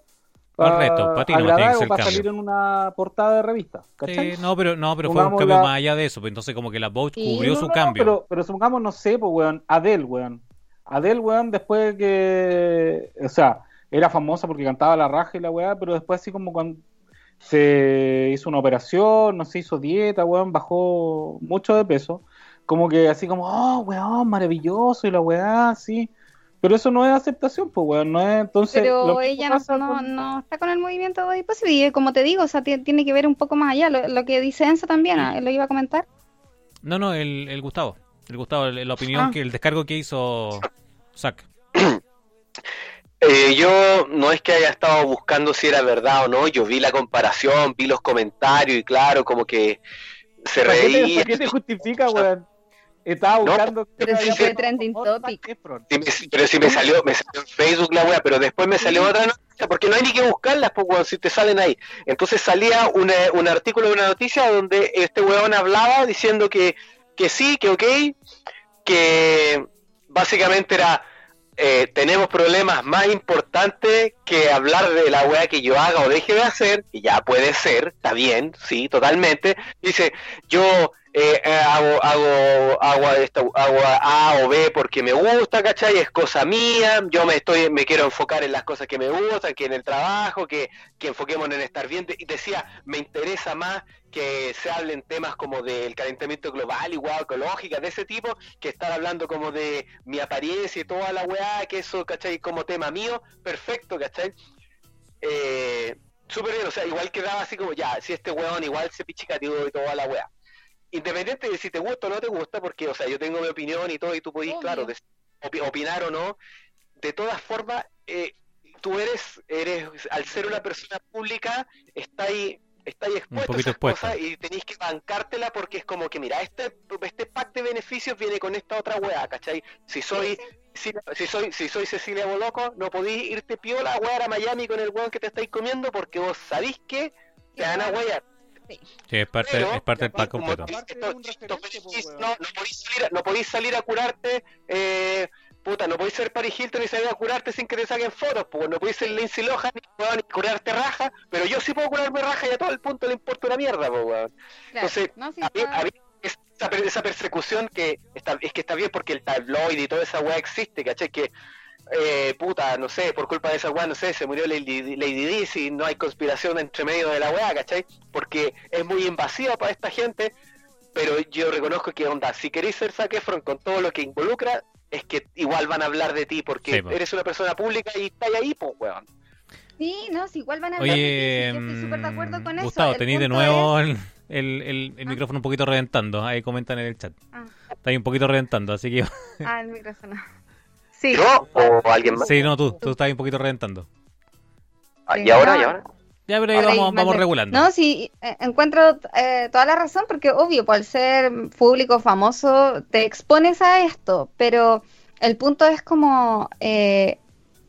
Pa' el resto, pa' ti nomás tiene que ser para cambio. salir en una portada de revista. ¿cachai? Sí, no, pero, no, pero fue un cambio la- más allá de eso. pues entonces, como que la Vogue Sí, cubrió No, su no, no, cambio. Pero, pero supongamos, no sé, pues, weón, Adele, weón. Adele, weón, después que, o sea, era famosa porque cantaba la raja y la weá, pero después así como cuando se hizo una operación, no se hizo dieta, weón, bajó mucho de peso, como que así como, oh, weón, maravilloso y la weá, así. Pero eso no es aceptación, pues, weón, no es, entonces... Pero ella no, no, con- no está con el movimiento body positive, y como te digo, o sea, ti- tiene que ver un poco más allá, lo, lo que dice Enzo también, ah, lo iba a comentar. No, no, el, el Gustavo. El Gustavo, el- la opinión, Ah. que el descargo que hizo Zack. Eh, yo no es que haya estado buscando si era verdad o no, yo vi la comparación, vi los comentarios y claro, como que se ¿Para qué te- reía. para qué te justifica, weón? Estaba buscando. Pero si trending topic. Pero si me salió, me salió en Facebook la wea, pero después me salió otra noticia, porque no hay ni que buscarlas, pues weón, si te salen ahí. Entonces salía una- un artículo de una noticia donde este weón hablaba diciendo que, que sí, que ok, que básicamente era eh, tenemos problemas más importantes que hablar de la weá que yo haga o deje de hacer, que ya puede ser, está bien, sí, totalmente. Dice, yo eh, eh, hago, hago, hago, esta- hago A o B porque me gusta, ¿cachai? Es cosa mía, yo me estoy, me quiero enfocar en las cosas que me gustan, que en el trabajo, que, que enfoquemos en estar bien. Y decía, me interesa más que se hablen temas como del calentamiento global, igual ecológica, de ese tipo, que estar hablando como de mi apariencia y toda la weá, que eso, ¿cachai? Como tema mío, perfecto, ¿cachai? Eh, súper bien, o sea, igual quedaba así como, ya, si este weón igual se pichicateó y toda la weá. Independiente de si te gusta o no te gusta, porque, o sea, yo tengo mi opinión y todo, y tú podís, Obvio. claro, opinar o no, de todas formas, eh, tú eres, eres, al ser una persona pública, está ahí, está ahí expuesto a esas cosas y tenéis que bancártela porque es como que, mira, este, este pack de beneficios viene con esta otra weá, ¿cachai? Si soy, si, si soy, si soy Cecilia Boloco, no podéis irte piola a wear a Miami con el weón que te estáis comiendo porque vos sabéis que te van a wear. Sí, es parte, Pero, es parte del pack completo. no, no podéis salir, a- no podéis salir a curarte, eh, puta, no podéis ser Paris Hilton y salir a curarte sin que te saquen fotos, pues no podéis ser Lindsay Lohan ni, weón, ni curarte raja, pero yo sí puedo curarme raja y a todo el punto le importa una mierda, pues weón. Claro, Entonces, no, sí, a mí, está- a mí esa, per- esa persecución que está, es que está bien porque el tabloide y toda esa weá existe, ¿cachai? Que, eh, puta, no sé, por culpa de esa weá, no sé, se murió Lady, Lady Di si no hay conspiración entre medio de la weá, ¿cachai? Porque es muy invasiva para esta gente, pero yo reconozco que onda, si queréis ser Zac Efron con todo lo que involucra, es que igual van a hablar de ti porque Sí, po. eres una persona pública y estás ahí, pues, weón. Sí, no, sí, igual van a hablar de ti, Oye, yo estoy súper de acuerdo con mm, eso. Gustavo, tenéis de nuevo el, el, el- el micrófono un poquito reventando. Ahí comentan en el chat. Ah. Está ahí un poquito reventando, así que. Ah, el micrófono. Sí. ¿Yo o alguien más? Sí, no, tú, tú estás ahí un poquito reventando. Ah, ¿Y ahora? ¿Y No. ahora? Ya, pero ahí vamos, regulando. No, sí, eh, encuentro eh, toda la razón porque obvio, por ser público famoso te expones a esto, pero el punto es como eh,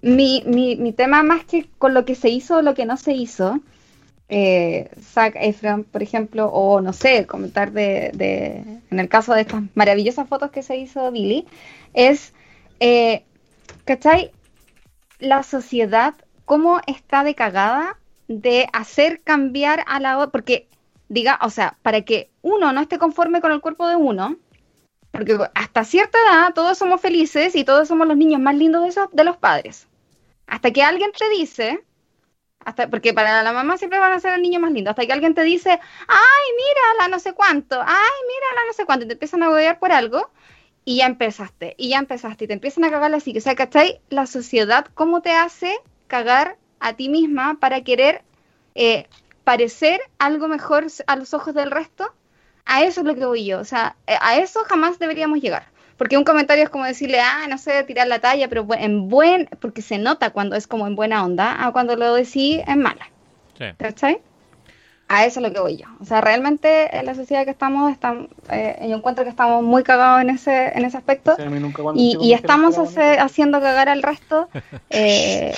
mi, mi, mi tema más que con lo que se hizo o lo que no se hizo, eh, Zac Efron, por ejemplo, o no sé, comentar de, de, en el caso de estas maravillosas fotos que se hizo Billy, es, eh, ¿cachai? La sociedad, cómo está de cagada de hacer cambiar a la otra, porque diga, o sea, para que uno no esté conforme con el cuerpo de uno, porque hasta cierta edad todos somos felices y todos somos los niños más lindos de, esos, de los padres. Hasta que alguien te dice, hasta, porque para la mamá siempre van a ser el niño más lindo, hasta que alguien te dice, ay, mira la no sé cuánto, ay, mira la no sé cuánto, y te empiezan a odiar por algo, y ya empezaste, y ya empezaste, y te empiezan a cagar la psique. O sea, ¿cachai? La sociedad, ¿cómo te hace cagar a ti misma para querer eh, parecer algo mejor a los ojos del resto? A eso es lo que voy yo. O sea, eh, a eso jamás deberíamos llegar. Porque un comentario es como decirle, ah, no sé, tirar la talla, pero en buen, porque se nota cuando es como en buena onda, a cuando lo decís en mala. Sí. ¿Cachai? A eso es lo que voy yo. O sea, realmente en la sociedad que estamos, estamos eh, yo encuentro que estamos muy cagados en ese, en ese aspecto. Sí, nunca Y, estamos era hace- haciendo cagar al resto eh,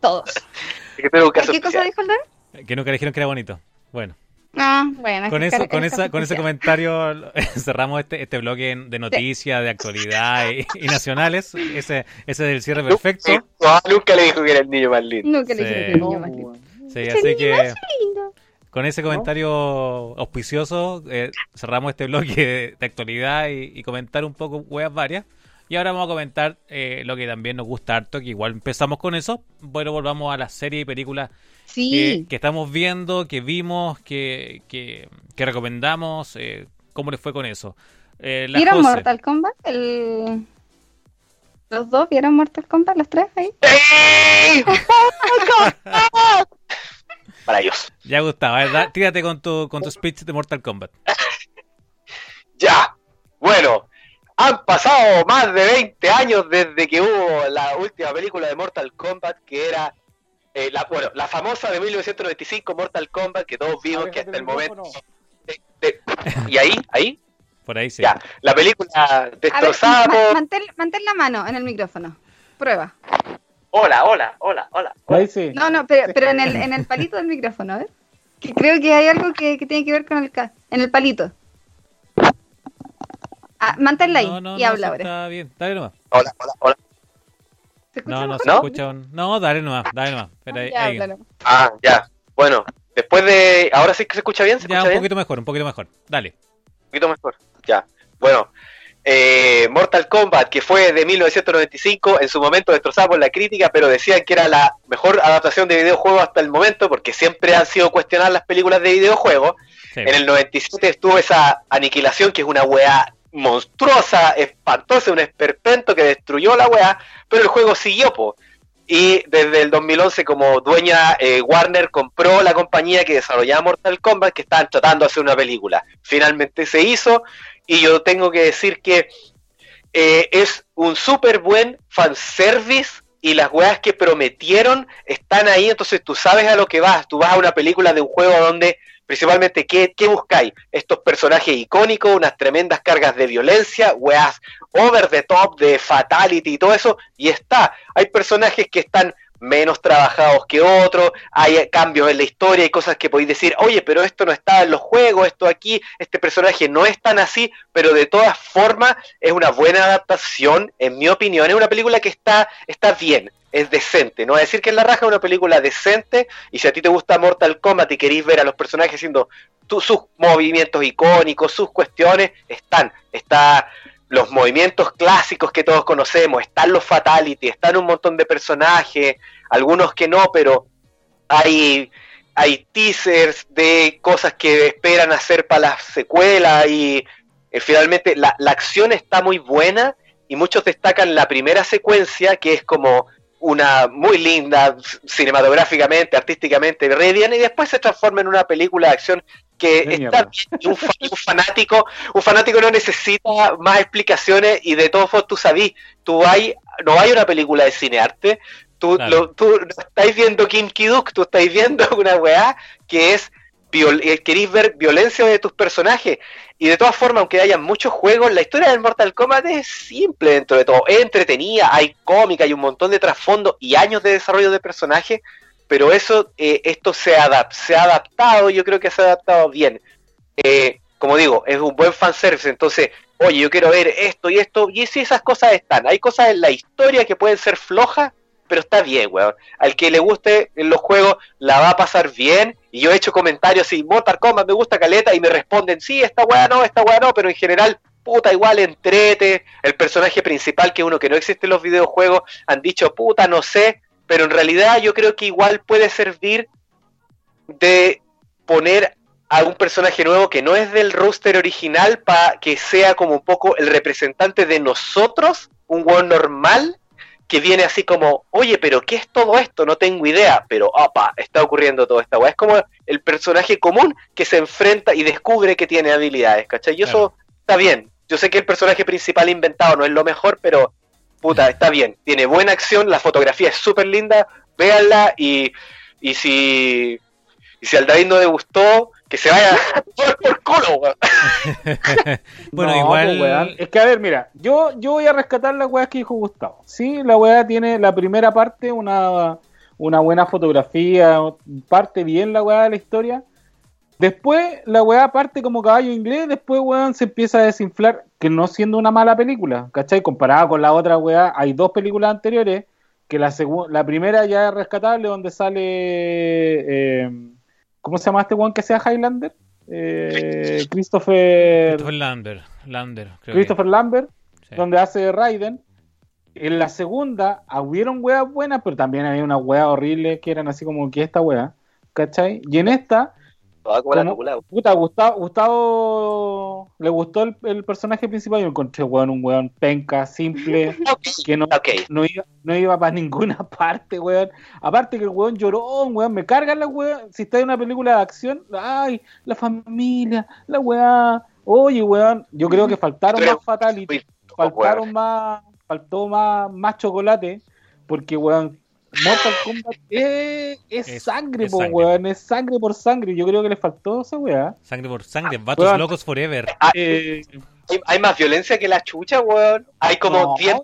todos. ¿Qué cosa dijo el Dan? Que nunca dijeron que era bonito. Bueno, Ah, bueno. es con que eso, es con esa, con ese comentario cerramos este, este bloque de noticias, de actualidad y, y nacionales. Ese, ese es el cierre perfecto. No, nunca le dijo que era el niño más lindo. Nunca le Sí. dije que el No, niño más lindo. Sí, así niño que más lindo. Con ese comentario auspicioso eh, cerramos este bloque de, de actualidad y, y comentar un poco huevas varias. Y ahora vamos a comentar eh, lo que también nos gusta harto, que igual empezamos con eso. Bueno, volvamos a la serie y películas Sí. que, que estamos viendo, que vimos, que, que, que recomendamos. Eh, ¿Cómo les fue con eso? Eh, ¿Vieron. Mortal Kombat? El... ¿Los dos vieron Mortal Kombat? ¿Los tres ahí? ¡Sí! Maravilloso. Ya Gustavo, a ver, da- tírate con tu, con tu speech de Mortal Kombat. Ya. Bueno, han pasado más de 20 años desde que hubo la última película de Mortal Kombat, que era eh, la, bueno, la famosa de 1995 Mortal Kombat, que todos vimos que hasta el momento... de- de- ¿Y ahí? ¿Ahí? Por ahí sí. Ya. La película ver, destrozada por... mantén, mantén la mano en el micrófono. Prueba. Hola, hola, hola, hola. Ahí sí. No, no, pero, pero en, el, en el palito del micrófono, a ver. Que creo que hay algo que, que tiene que ver con el ca- en el palito. Ah, manténla ahí No, no, y no, habla ahora. Está bien, dale nomás. Hola, hola, hola. ¿Se escucha No, no mejor? se ¿No? escucha. un- No, dale nomás, dale nomás. Ahí- ahí- háblalo. Ah, ya. Bueno, después de... ¿Ahora sí que se escucha bien? ¿Se Ya, escucha un bien? poquito mejor, un poquito mejor. Dale. Un poquito mejor. Ya. Bueno. Eh, Mortal Kombat, que fue de 1995, en su momento destrozada por la crítica, pero decían que era la mejor adaptación de videojuego hasta el momento, porque siempre han sido cuestionadas las películas de videojuegos. Sí. En el 97 estuvo esa aniquilación, que es una weá monstruosa, espantosa, un esperpento que destruyó la weá, pero el juego siguió, po. Y desde el 2011, como dueña, eh, Warner compró la compañía que desarrollaba Mortal Kombat, que estaban tratando de hacer una película. Finalmente se hizo, y yo tengo que decir que eh, es un súper buen fanservice y las weas que prometieron están ahí, entonces tú sabes a lo que vas, tú vas a una película de un juego donde principalmente ¿qué, qué buscáis? Estos personajes icónicos, unas tremendas cargas de violencia, weas over the top, de fatality y todo eso, y está, hay personajes que están menos trabajados que otros, hay cambios en la historia, hay cosas que podéis decir, oye, pero esto no estaba en los juegos, esto aquí, este personaje no es tan así, pero de todas formas es una buena adaptación, en mi opinión, es una película que está, está bien, es decente, no a decir que es la raja, es una película decente, y si a ti te gusta Mortal Kombat y queréis ver a los personajes haciendo tu- sus movimientos icónicos, sus cuestiones, están, está los movimientos clásicos que todos conocemos, están los fatality, están un montón de personajes, algunos que no, pero hay, hay teasers de cosas que esperan hacer para la secuela y eh, finalmente la, la acción está muy buena y muchos destacan la primera secuencia que es como una muy linda cinematográficamente, artísticamente, re bien, y después se transforma en una película de acción que De está bien, un, fa- un fanático, un fanático no necesita más explicaciones y de todos modos tú sabís, tú hay, no hay una película de cinearte, tú, Claro. lo, tú no estáis viendo Kim Kiduk, tú estáis viendo una weá que es viol- eh, queréis ver violencia de tus personajes. Y de todas formas, aunque haya muchos juegos, la historia del Mortal Kombat es simple dentro de todo. Es entretenida, hay cómica, hay un montón de trasfondo y años de desarrollo de personajes. Pero eso, eh, esto se, se ha adaptado, yo creo que se ha adaptado bien. Eh, como digo, es un buen fanservice. Entonces, oye, yo quiero ver esto y esto. Y sí, esas cosas están. Hay cosas en la historia que pueden ser flojas, pero está bien, weón. Al que le guste en los juegos, la va a pasar bien. Y yo he hecho comentarios así, Mortal Kombat me gusta caleta, y me responden, sí, esta weá no, esta weá no, pero en general, puta, igual entrete. El personaje principal, que es uno que no existe en los videojuegos, han dicho, puta, no sé, pero en realidad yo creo que igual puede servir de poner a un personaje nuevo que no es del roster original para que sea como un poco el representante de nosotros, un weón normal que viene así como, oye, pero ¿qué es todo esto? No tengo idea, pero opa, está ocurriendo todo esta weá. Es como el personaje común que se enfrenta y descubre que tiene habilidades, ¿cachai? Y eso está bien. Yo sé que el personaje principal inventado no es lo mejor, pero puta, está bien. Tiene buena acción, la fotografía es súper linda, véanla y, y si y si al David no le gustó, que se vaya por culo, weón. bueno, No, igual. pues, weón. Es que, a ver, mira, yo, yo voy a rescatar las weas que dijo Gustavo. Sí, la wea tiene la primera parte, una, una buena fotografía, parte bien la wea de la historia. Después, la weá parte como caballo inglés, después, weón, se empieza a desinflar, que no siendo una mala película, ¿cachai? Comparada con la otra weá, hay dos películas anteriores, que la, la primera ya es rescatable, donde sale... eh, ¿Cómo se llama este weón que sea Highlander? Eh, Christopher... Christopher Lambert. Lambert creo que- Christopher Lambert, sí. donde hace Raiden. En la segunda hubieron weas buenas, pero también había unas weas horribles que eran así como que esta wea, ¿cachai? Y en esta, como la puta, Gustavo, Gustavo le gustó el, el personaje principal. Yo encontré weón, un weón penca, simple, que no, no iba, no iba para ninguna parte, weón. Aparte que el weón lloró, weón, me cargan las weón. Si está en una película de acción, ay, la familia, la weá. Oye, weón, yo creo que faltaron Creo- más fatalities, faltaron más, faltó más, más chocolate, porque weón, Mortal Kombat es, es Es- sangre, es po, sangre. weón. Es sangre por sangre. Yo creo que le faltó esa weá. Sangre por sangre, vatos Weón. locos forever. Ah, Eh, hay, hay más violencia que la chucha, weón. Hay como No. 10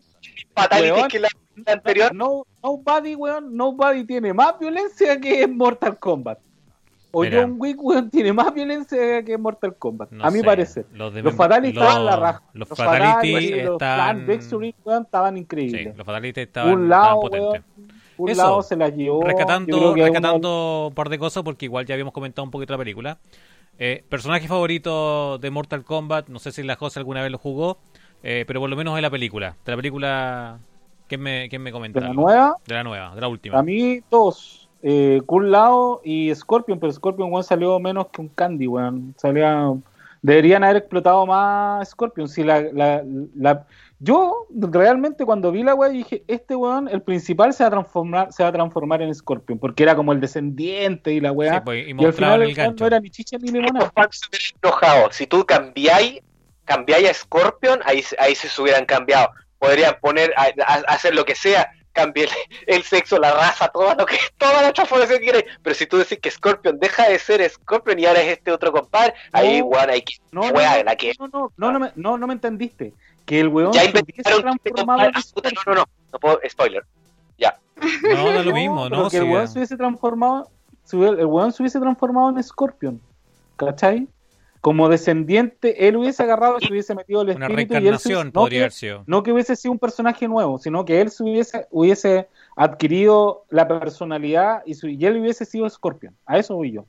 fatalities Weón. que la, la anterior. no, nobody, weón, nobody tiene más violencia que Mortal Kombat. O Mira. John Wick, weón, tiene más violencia que Mortal Kombat. No a mi sé, parecer. Los, de- Los Fatalities los- estaban la raja. Los Los Fatalities Fatalities, los Plan están. Victory, weón, estaban Sí, increíbles. los Fatalities estaban, un lado, estaban potentes. weón, un Eso, lado se las llevó. rescatando, rescatando un par de cosas porque igual ya habíamos comentado un poquito la película. Eh, personaje favorito de Mortal Kombat, no sé si la José alguna vez lo jugó, eh, pero por lo menos de la película. De la película, ¿quién me, quién me comenta? de la nueva, De la nueva, de la última. a mí dos. Eh, Kun Lao y Scorpion, pero Scorpion, weón, salió menos que un Candy, weón. Salía... Deberían haber explotado más Scorpion. Si la, la, la- Yo realmente cuando vi la weá dije, este weón, el principal se va a transformar, se va a transformar en Scorpion, porque era como el descendiente y la weá. Sí, pues, y y al final el no era ni chicha ni limonada. Enojado. Si tú cambiáis, cambiáis a Scorpion, ahí, se- ahí se hubieran cambiado. Podrían poner, a, a- hacer lo que sea, cambie el, el sexo, la raza, todo lo que, toda la transformación que quieras. Pero si tú decís que Scorpion deja de ser Scorpion y ahora es este otro compadre, ahí, weón, hay que. No, no, Wea, no, la que- no, no, no, no, me, no, no me entendiste. Que el weón Ya se hubiese inventaron transformado en no, no, no, no puedo, spoiler. No, da lo mismo, ¿no? que el weón se hubiese transformado, el weón se hubiese transformado en Scorpion, ¿cachai? Como descendiente, él hubiese agarrado y se hubiese metido el Una espíritu y él se reencarnación hubiese- no podría que, haber sido. no que hubiese sido un personaje nuevo, sino que él se hubiese, hubiese adquirido la personalidad y, su, y él hubiese sido Scorpion. A eso voy yo,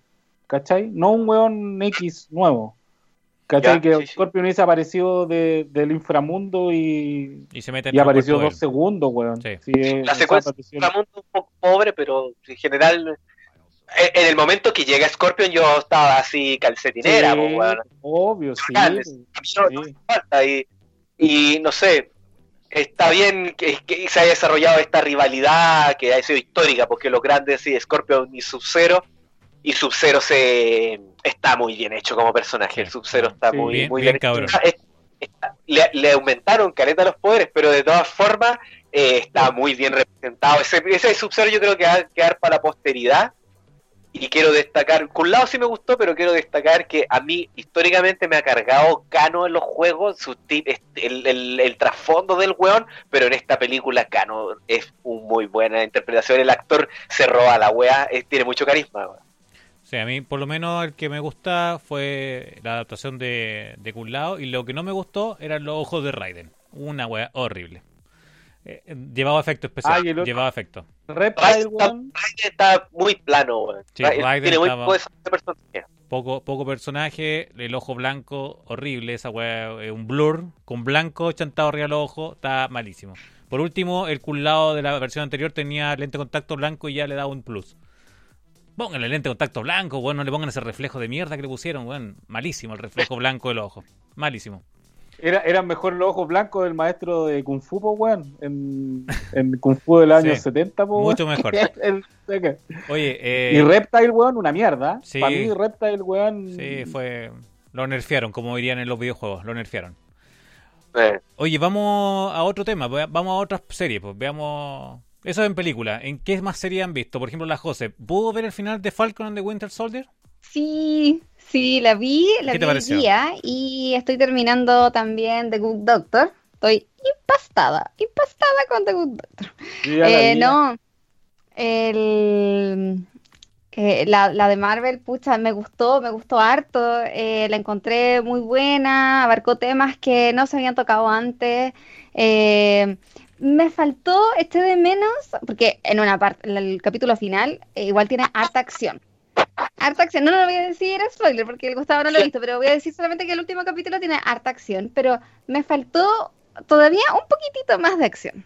¿cachai? No un weón X nuevo. ¿Cachai? Ya, que sí, sí. Scorpion hubiese aparecido de- del inframundo y, Y se mete y apareció dos dos segundos, weón. Sí. Sí, La secuencia apareció- Ramón un poco pobre, pero en general. En en el momento que llega Scorpion, yo estaba así calcetinera, Sí, weón. Obvio, sí. No- sí. falta y, y no sé está bien que, que se haya desarrollado esta rivalidad que ha sido histórica porque los grandes sí Scorpion y Sub-Zero y Sub-Zero se está muy bien hecho como personaje el. Sub-Zero está Sí. muy Bien- muy bien bien, cabrón. Está- es- está- le, le aumentaron caleta los poderes pero de todas formas eh, está muy bien representado ese, ese Sub-Zero yo creo que va a quedar para la posteridad y quiero destacar, con lado sí me gustó, pero quiero destacar que a mí históricamente me ha cargado Cano en los juegos, su tip, el, trasfondo del weón, pero en esta película Cano es una muy buena interpretación, el actor se roba la wea, eh, tiene mucho carisma. weón. Sí, a mí por lo menos el que me gusta fue la adaptación de, de Kun Lao y lo que no me gustó eran los ojos de Raiden. Una wea horrible. Eh, llevaba efecto especial. Ah, Llevaba efecto. Raiden está, muy plano, weón. Sí, tiene muy poco personaje. Poco, poco personaje, el ojo blanco, horrible, esa wea, eh, un blur con blanco chantado arriba del ojo, está malísimo. Por último, el Kun Lao de la versión anterior tenía lente de contacto blanco y ya le daba un plus. Pónganle lente de contacto blanco, weón, no le pongan ese reflejo de mierda que le pusieron, weón. Malísimo el reflejo blanco del ojo. Malísimo. Era, eran mejor los ojos blancos del maestro de Kung Fu, po, weón. En, en Kung Fu del año Sí, 70, po, mucho weón. mejor. El- el- Oye, eh, y Reptile, weón, una mierda. Sí. Para mí, Reptile, weón. sí, fue... Lo nerfearon, como dirían en los videojuegos, lo nerfearon. Eh, Oye, vamos a otro tema, vamos a otras series, pues veamos... Eso en película, ¿en qué más series han visto? Por ejemplo, la José, ¿pudo ver el final de Falcon and the Winter Soldier? Sí, sí, la vi, la ¿Qué te vi hoy pareció? día y estoy terminando también The Good Doctor. Estoy impastada, impastada con The Good Doctor. Eh, no, el, eh, la, la de Marvel, pucha, me gustó, me gustó harto, eh, la encontré muy buena, abarcó temas que no se habían tocado antes. eh, me faltó, eché de menos, porque en una parte, el, el capítulo final, eh, igual tiene harta acción. Harta acción, no, no lo voy a decir spoiler porque el Gustavo no lo ha visto, pero voy a decir solamente que el último capítulo tiene harta acción, pero me faltó todavía un poquitito más de acción.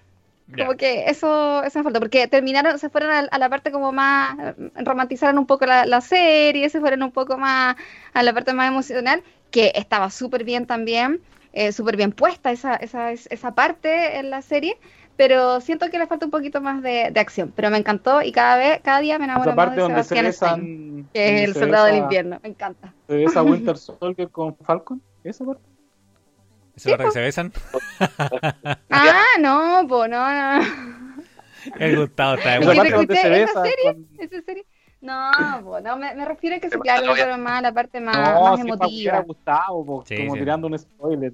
Como que eso, eso me faltó, porque terminaron, se fueron a, a la parte como más, romantizaron un poco la, la serie, se fueron un poco más a la parte más emocional, que estaba súper bien también, eh, súper bien puesta esa, esa, esa parte en la serie, pero siento que le falta un poquito más de, de acción, pero me encantó y cada vez, cada día me enamoro Esa más parte de donde se Sebastián Stan, besan. que es el se soldado del besa- invierno, me encanta. Se besa Winter Soldier con Falcon. ¿Esa parte? ¿Esa parte que se besan? Ah, no, pues no, no. El Gustavo está de Es que Esa se ¿esa besa serie? ¿Esa serie? No, po, no me, me refiero a que se la pero más la parte más, No, más si emotiva. a Gustavo, po, Sí, como sí. tirando un spoiler.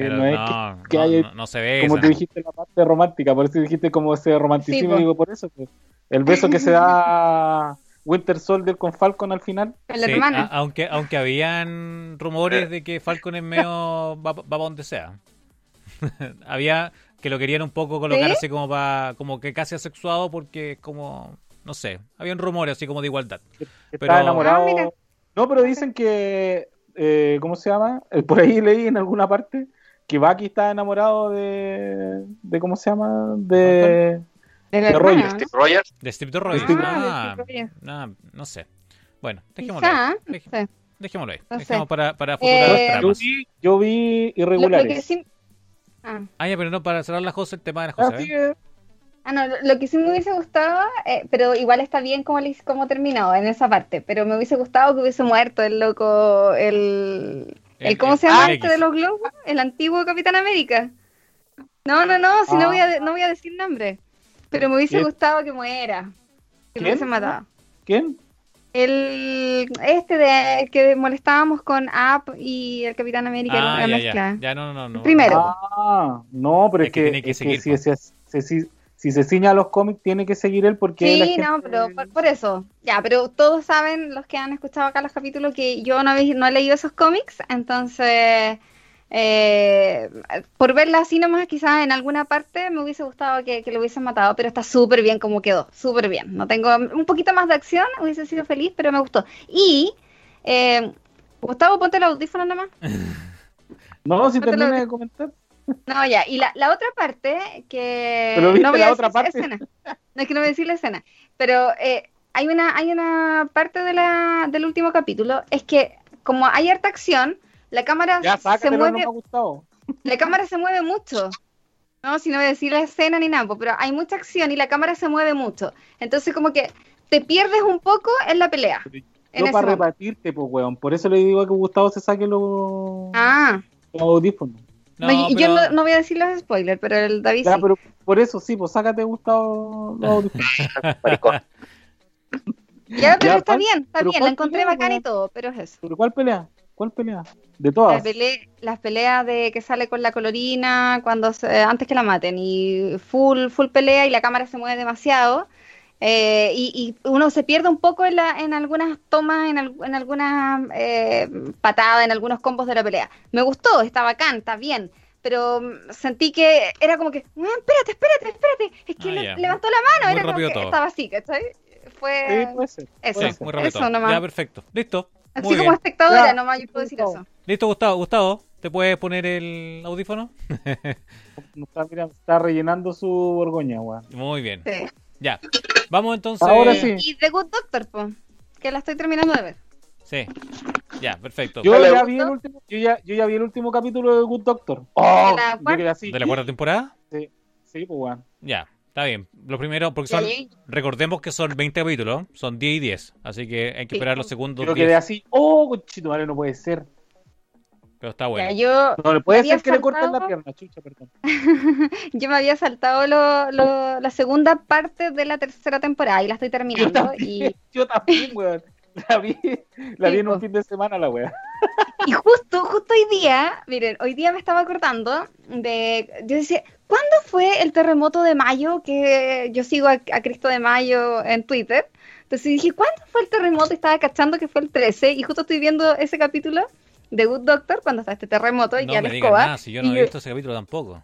Pero no es no, que no, haya- no- no se ve como esa. tú dijiste la parte romántica, por eso dijiste como ese romanticismo, Sí, digo por eso. pues. El beso que se da Winter Soldier con Falcon al final. Sí, a- aunque, aunque habían rumores de que Falcon es medio va, va para donde sea. Había que lo querían un poco colocar ¿Sí? así como para, como que casi asexuado porque es como, no sé, habían rumores así como de igualdad. que Pero- está enamorado. Ah, no, pero dicen que, eh, ¿cómo se llama? Eh, por ahí leí en alguna parte que Bucky está enamorado de, de ¿cómo se llama? De, de la de hermana, Roger. ¿no? Steve Rogers. De Steve Rogers. Ah, de Steve Rogers. ah, no sé. Bueno, dejémoslo Quizá, ahí. no sé. Dejémoslo ahí. No para, para futuras Eh, yo tramas. vi, yo vi Lo, lo que irregulares. sí, ah. Ah, ya, pero no, para cerrar las cosas, el tema de las Ah, cosas. ¿eh? eh, Ah, no, lo, lo que sí me hubiese gustado, eh, pero igual está bien como, le- como terminado en esa parte, pero me hubiese gustado que hubiese muerto el loco, el, el, El- ¿cómo el- se llama ah, este X. de los globos? El antiguo Capitán América. No, no, no, si Ah. no voy a, de- no voy a decir nombre, pero me hubiese ¿Quién? gustado que muera, que ¿Quién? hubiesen matado. ¿Quién? El, este de que molestábamos con App y el Capitán América, Ah, la ya, mezcla. ya. Ya, no, no, no. Primero. Ah, no, pero Es es, que que, tiene que es que si, si se ciña a los cómics, tiene que seguir él porque Sí, gente- no, pero por, por eso. Ya, pero todos saben, los que han escuchado acá los capítulos, que yo no, he- no he leído esos cómics, entonces, eh, por verla así nomás, quizás en alguna parte me hubiese gustado que, que lo hubiesen matado, pero está súper bien como quedó, súper bien. No tengo un poquito más de acción, hubiese sido feliz, pero me gustó. Y, eh, Gustavo, ponte el audífono nomás. No, si termina de comentar. No, ya, y la, la otra parte que... Pero viste no voy la a otra decir parte. escena. No es que no voy a decir la escena, pero eh, hay una hay una parte de la, del último capítulo, es que como hay harta acción, la cámara Ya, se no mueve, gustado. la cámara se mueve mucho. No, si no voy a decir la escena ni nada, pero hay mucha acción y la cámara se mueve mucho. Entonces como que te pierdes un poco en la pelea. En Yo ese para repartirte, pues, weón. Por eso le digo que Gustavo se saque los, Ah, los audífonos. No, yo pero- no, no voy a decir los spoilers, pero el David Ya, sí. pero por eso sí, pues sácate. Maricón. Ya, pero Ya, está ¿cuál- bien, está bien, la encontré pelea, bacán y todo, pero es eso. ¿Pero cuál pelea? ¿Cuál pelea? De Las todas. peleas, las peleas de que sale con la colorina cuando se- antes que la maten y full full pelea y la cámara se mueve demasiado eh, y, y uno se pierde un poco en, la, en algunas tomas, en, al- en algunas eh, patadas, en algunos combos de la pelea. Me gustó, está bacán, está bien, pero mm, sentí que era como que, "Mm, espérate, espérate, espérate, es que Ah, le- levantó la mano, Muy era como que todo. estaba así, ¿cachai? Fue Sí, puede ser. eso, Sí, muy rápido. eso nomás. Ya, perfecto. Listo. así Muy como bien. espectadora Ya, nomás yo puedo decir Gustavo. eso. Listo, Gustavo. Gustavo, ¿te puedes poner el audífono? No está, mira, está rellenando su borgoña, weón. Muy bien. Sí. Ya. Vamos entonces. Ahora sí. Y The Good Doctor, po, que la estoy terminando de ver. Sí. Ya, perfecto. Yo ¿Le ya, vi el último, yo, ya, yo ya vi el último capítulo de Good Doctor. ¡Oh! ¿De la Yo quedé así. ¿De la cuarta temporada? Sí, sí, pues, weón. Ya, está bien. Lo primero, porque son. Recordemos que son 20 capítulos, son 10 y 10. Así que hay que Sí. esperar los segundos Yo 10. quedé así. ¡Oh, conchito, madre, no puede ser! Pero está bueno. ya, yo, No le puede ser que le corten la pierna, chucha, perdón. yo me había saltado lo- lo- la segunda parte de la tercera temporada y la estoy Yo terminando. también, Y, yo también, weón. La vi, la vi en un fin de semana, la weá. y justo, justo hoy día, miren, hoy día me estaba acordando de. Yo decía, ¿cuándo fue el terremoto de mayo? Que yo sigo a, a Cristo de Mayo en Twitter. Entonces dije, ¿cuándo fue el terremoto? Y estaba cachando que fue el 13. Y justo estoy viendo ese capítulo de Good Doctor cuando está este terremoto y no ya me la digan escoba. nada, si yo no he visto ese capítulo tampoco.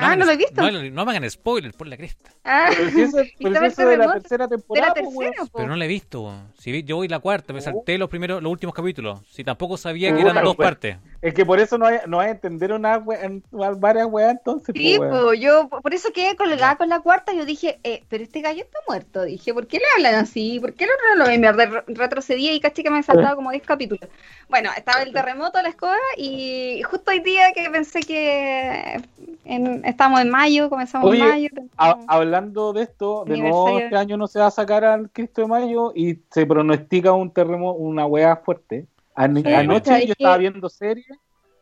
Ah, ¿no lo he visto? No, no me hagan spoiler, por la cresta. Ah, Pero si eso, pero eso de la tercera de temporada, la pues, tercera, po. Pero no la he visto. Si vi- yo voy la cuarta, me Oh. salté los primeros, los últimos capítulos. Si tampoco sabía que eran dos pues. partes. Es que por eso no hay, no hay entender una wea- en- varias weas entonces, Sí, pues, po, yo por eso quedé colgada con la cuarta. Yo dije, eh, pero este gallo está muerto. Dije, ¿por qué le hablan así? ¿Por qué el otro no lo ven? Me re- retrocedí y caché que me he saltado como 10 capítulos. Bueno, estaba el terremoto, la escoba, y justo hoy día que pensé que en, estamos en mayo, comenzamos Oye, en mayo. Tenemos- hablando de esto, de nuevo este año no se va a sacar al Cristo de Mayo y se pronostica un terremoto, una wea fuerte. An- Sí. Anoche ¿Sabes yo estaba viendo serie,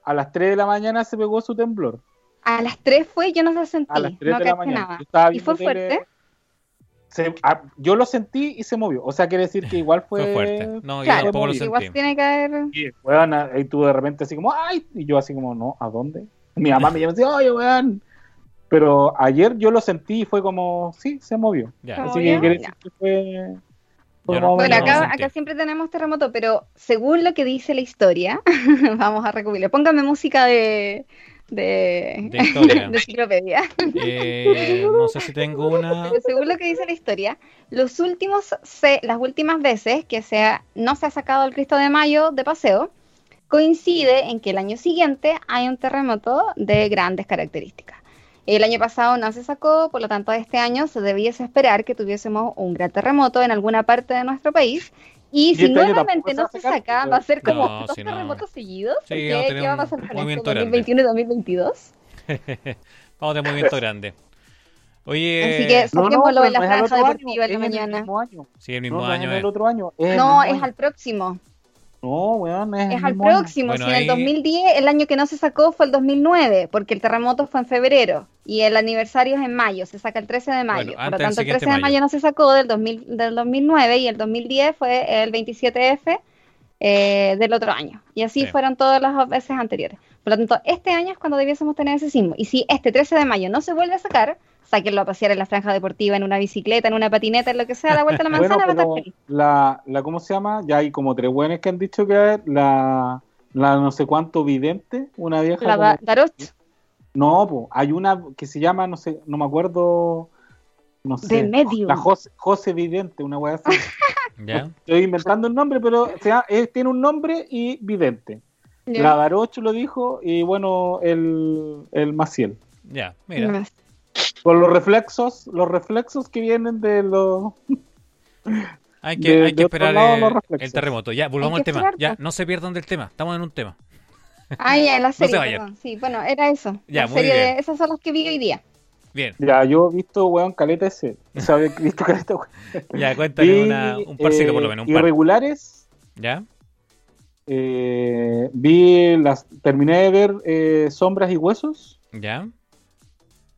a las 3 de la mañana se pegó su temblor. A las 3 fue, yo no lo sentí, A las 3 no de la mañana. nada. ¿Y fue fuerte? Se- ah, yo lo sentí y se movió. O sea, quiere decir que igual fue. Fue fuerte. No, yo Claro, tampoco lo. Igual sentí. tiene que haber... Y, weón, ahí tú de repente así como, ¡ay! Y yo así como, no, ¿a dónde? Mi mamá me llama así, oye, weón. Pero ayer yo lo sentí y fue como, sí, se movió. Ya. ¿Se Así que quiere Ya. decir que fue. Yo no- Bueno, acá, acá siempre tenemos terremoto, pero según lo que dice la historia, vamos a recopilar. Póngame música de, de, De historia. de enciclopedia. Eh, no sé si tengo una. Pero según lo que dice la historia, los últimos se- las últimas veces que se ha- no se ha sacado el Cristo de Mayo de paseo, coincide en que el año siguiente hay un terremoto de grandes características. El año pasado no se sacó, por lo tanto este año se debiese esperar que tuviésemos un gran terremoto en alguna parte de nuestro país. Y, Y si este nuevamente no se a saca, pues. va a ser como No, dos si no. terremotos seguidos. Sí, vamos a tener ¿Qué va a un pasar con esto? movimiento grande. 2021 y 2022. Vamos de movimiento grande. Oye, Así que No, no, saquémoslo la no es al franja deportiva año, en la mañana. sí, el No, mismo no año. No, es al próximo. No, weón, es, Es al próximo. Bueno, si en el ahí- 2010 el año que no se sacó fue el 2009, porque el terremoto fue en febrero y el aniversario es en mayo, se saca el 13 de mayo. Bueno, Por lo tanto, el siguiente 13 de mayo. mayo no se sacó del, 2000, del 2009 y el 2010 fue el 27F eh, del otro año. Y así Sí. fueron todas las veces anteriores. Por lo tanto, este año es cuando debiésemos tener ese sismo. Y si este 13 de mayo no se vuelve a sacar, sáquenlo a pasear en la franja deportiva, en una bicicleta, en una patineta, en lo que sea, la vuelta a la Bueno, manzana, va a estar feliz. la, la, ¿cómo se llama? Ya hay como tres buenos que han dicho que hay, la, la no sé cuánto vidente, una vieja. La como- da- Darot. No, po, hay una que se llama, no sé, no me acuerdo, no sé. De Medium. La José, José Vidente, una weá así. ¿Ya? Estoy inventando el nombre, pero o sea, es- tiene un nombre y vidente. La Darocho lo dijo y bueno, el, el Maciel. Ya, mira. Con los reflexos, los reflexos que vienen de los... Hay que, de- hay que esperar lado, el, terremoto. Ya, volvamos al tema. Ya, pues. no se pierdan del tema. Estamos en un tema. Ah, ya, la serie, vayan. perdón. Sí, bueno, era eso. Ya, la muy serie bien. de, esas son las que vi hoy día. Bien. Ya, yo he visto, weón, caleta ese. O sea, he visto caleta, weón. Ya, cuéntame una, un parcito por lo menos. Un par. Irregulares. ¿Ya? eh, vi las... Terminé de ver eh, Sombras y Huesos. ¿Ya?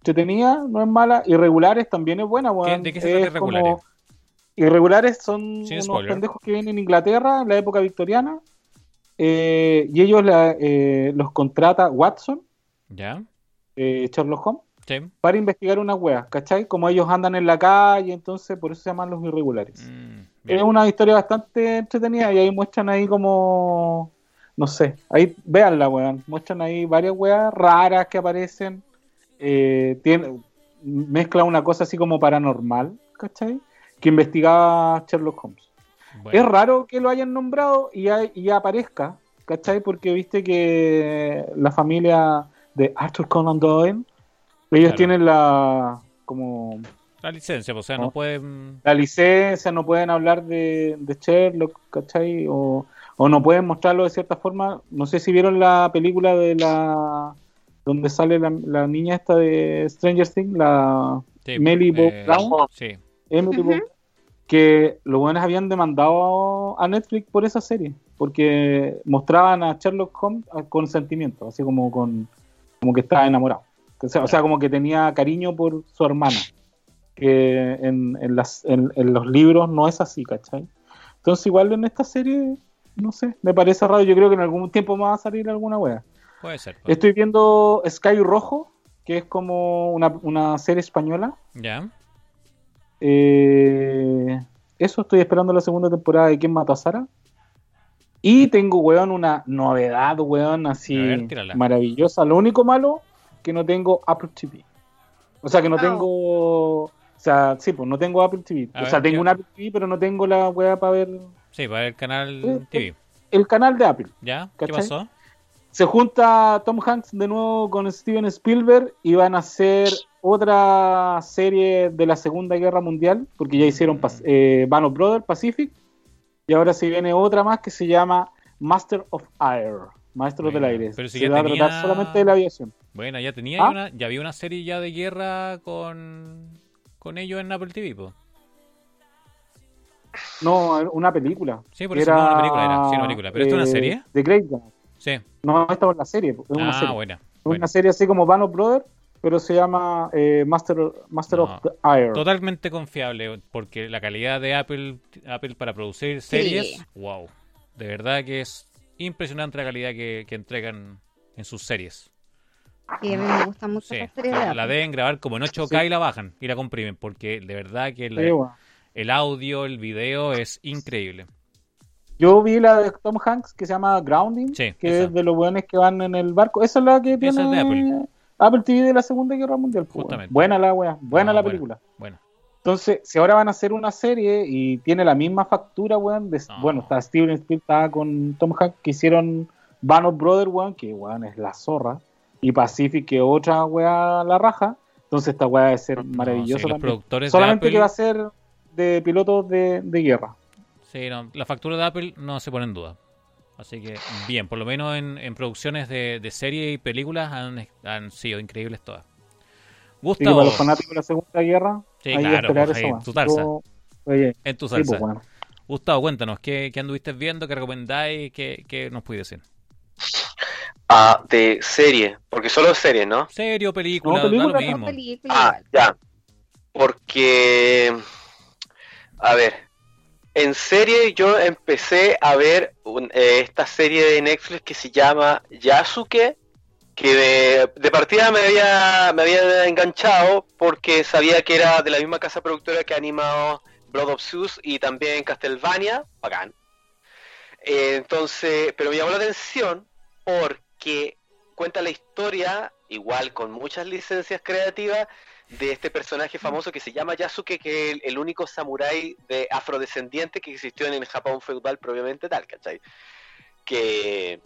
Tenía, no es mala. Irregulares también es buena, weón. ¿De qué se trata como- Irregulares? Irregulares son Sin unos spoiler. pendejos que vienen en Inglaterra en la época victoriana. eh, y ellos la- eh, los contrata Watson, ¿Ya? eh, Sherlock Holmes, Sí. para investigar unas weas, ¿cachai? Como ellos andan en la calle, entonces por eso se llaman los irregulares. Mm, Es una historia bastante entretenida y ahí muestran ahí como, no sé, ahí véanla, weón, muestran ahí varias weas raras que aparecen, eh, tiene, mezcla una cosa así como paranormal, ¿cachai? Que investigaba Sherlock Holmes. Bueno, Es raro que lo hayan nombrado y, hay- y aparezca, ¿cachai? Porque viste que la familia de Arthur Conan Doyle, ellos Claro. tienen la como la licencia, pues, o sea, No. no pueden. la licencia, no pueden hablar de, de Sherlock, ¿cachai? O, o no pueden mostrarlo de cierta forma. No sé si vieron la película de la donde sale la, la niña esta de Stranger Things, la Sí, Melly Bob eh, Brown, Sí. Emily. Bob, que los buenos habían demandado a Netflix por esa serie, porque mostraban a Sherlock Holmes a- con sentimiento, así como con como que estaba enamorado. O sea, o sea, como que tenía cariño por su hermana, que en, en las, en, en los libros no es así, ¿cachai? Entonces igual en esta serie, no sé, me parece raro, yo creo que en algún tiempo más va a salir alguna wea. Puede ser. Estoy viendo Sky Rojo, que es como una, una serie española, ¿Ya? eh, eso, estoy esperando la segunda temporada de ¿Quién mató a Sara? Y tengo, weón, una novedad, weón, así ver, maravillosa. Lo único malo, que no tengo Apple TV. O sea, que no Oh. tengo... O sea, sí, pues no tengo Apple TV. A o ver, sea, tengo ¿qué- un Apple TV, pero no tengo la weá para ver Sí, para el canal Eh, TV. el canal de Apple. ¿Ya? ¿Qué ¿cachai? pasó? Se junta Tom Hanks de nuevo con Steven Spielberg y van a hacer otra serie de la Segunda Guerra Mundial, porque ya hicieron Pas- eh, Band of Brothers, Pacific, y ahora se viene otra más que se llama Master of Air, Maestros del Aire. pero si se ya va a tratar solamente de la aviación. Bueno, ya tenía ¿Ah? una, ya había una serie ya de guerra con, con ellos en Apple TV, po. No, una película. Sí, por eso no, una película era, sí, una película. ¿Pero esto es una serie? The Great. Sí. No, esta es la serie, es una ah, serie. buena. Bueno. Una serie así como Band of Brothers, pero se llama eh, Master, Master No. of the Air. Totalmente confiable, porque la calidad de Apple, Apple para producir series, wow. De verdad que es impresionante la calidad que, que entregan en sus series. Y a mí me gustan mucho Sí, de la deben grabar como en 8K Sí. y la bajan y la comprimen, porque de verdad que Sí, el audio, el video es increíble. Yo vi la de Tom Hanks que se llama Grounding, Sí, que esa. es de los buenos que van en el barco. Esa es la que tiene es de Apple. Apple TV de la Segunda Guerra Mundial. pues. Justamente. Buena la wea, buena No, la buena. película. Bueno, Entonces, si ahora van a hacer una serie y tiene la misma factura, weón, de- No. bueno, está Steven Spielberg, estaba con Tom Hanks, que hicieron Band of Brothers, weón, que weón es la zorra, y Pacific, que otra weá la raja, entonces esta weá debe ser no, maravillosa sí, los productores Solamente de Apple, que va a ser de pilotos de, de guerra. Sí, no, la factura de Apple no se pone en duda. Así que bien, por lo menos en, en producciones de, de serie y películas han, han sido increíbles todas. Gustavo, para los fanáticos de la Segunda Guerra, Sí, hay claro, pues, eso, ahí, weón. tu salsa. Yo- oye, en tu sí, salsa. pues, bueno. Gustavo, cuéntanos, ¿qué, qué anduviste viendo? ¿Qué recomendáis? ¿Qué, qué nos puedes decir? Ah, de serie, porque solo serie, ¿no? ¿Serio, película? No, da película, lo Son mismo. Ah, ya. Porque, a ver, en serie yo empecé a ver eh, esta serie de Netflix que se llama Yasuke, que de, de partida me había, me había enganchado porque sabía que era de la misma casa productora que ha animado Blood of Zeus y también Castlevania, bacán. Eh, entonces, pero me llamó la atención porque cuenta la historia, igual con muchas licencias creativas, de este personaje famoso que se llama Yasuke, que es el, el único samurái de afrodescendiente que existió en el Japón feudal propiamente tal, ¿cachai? Que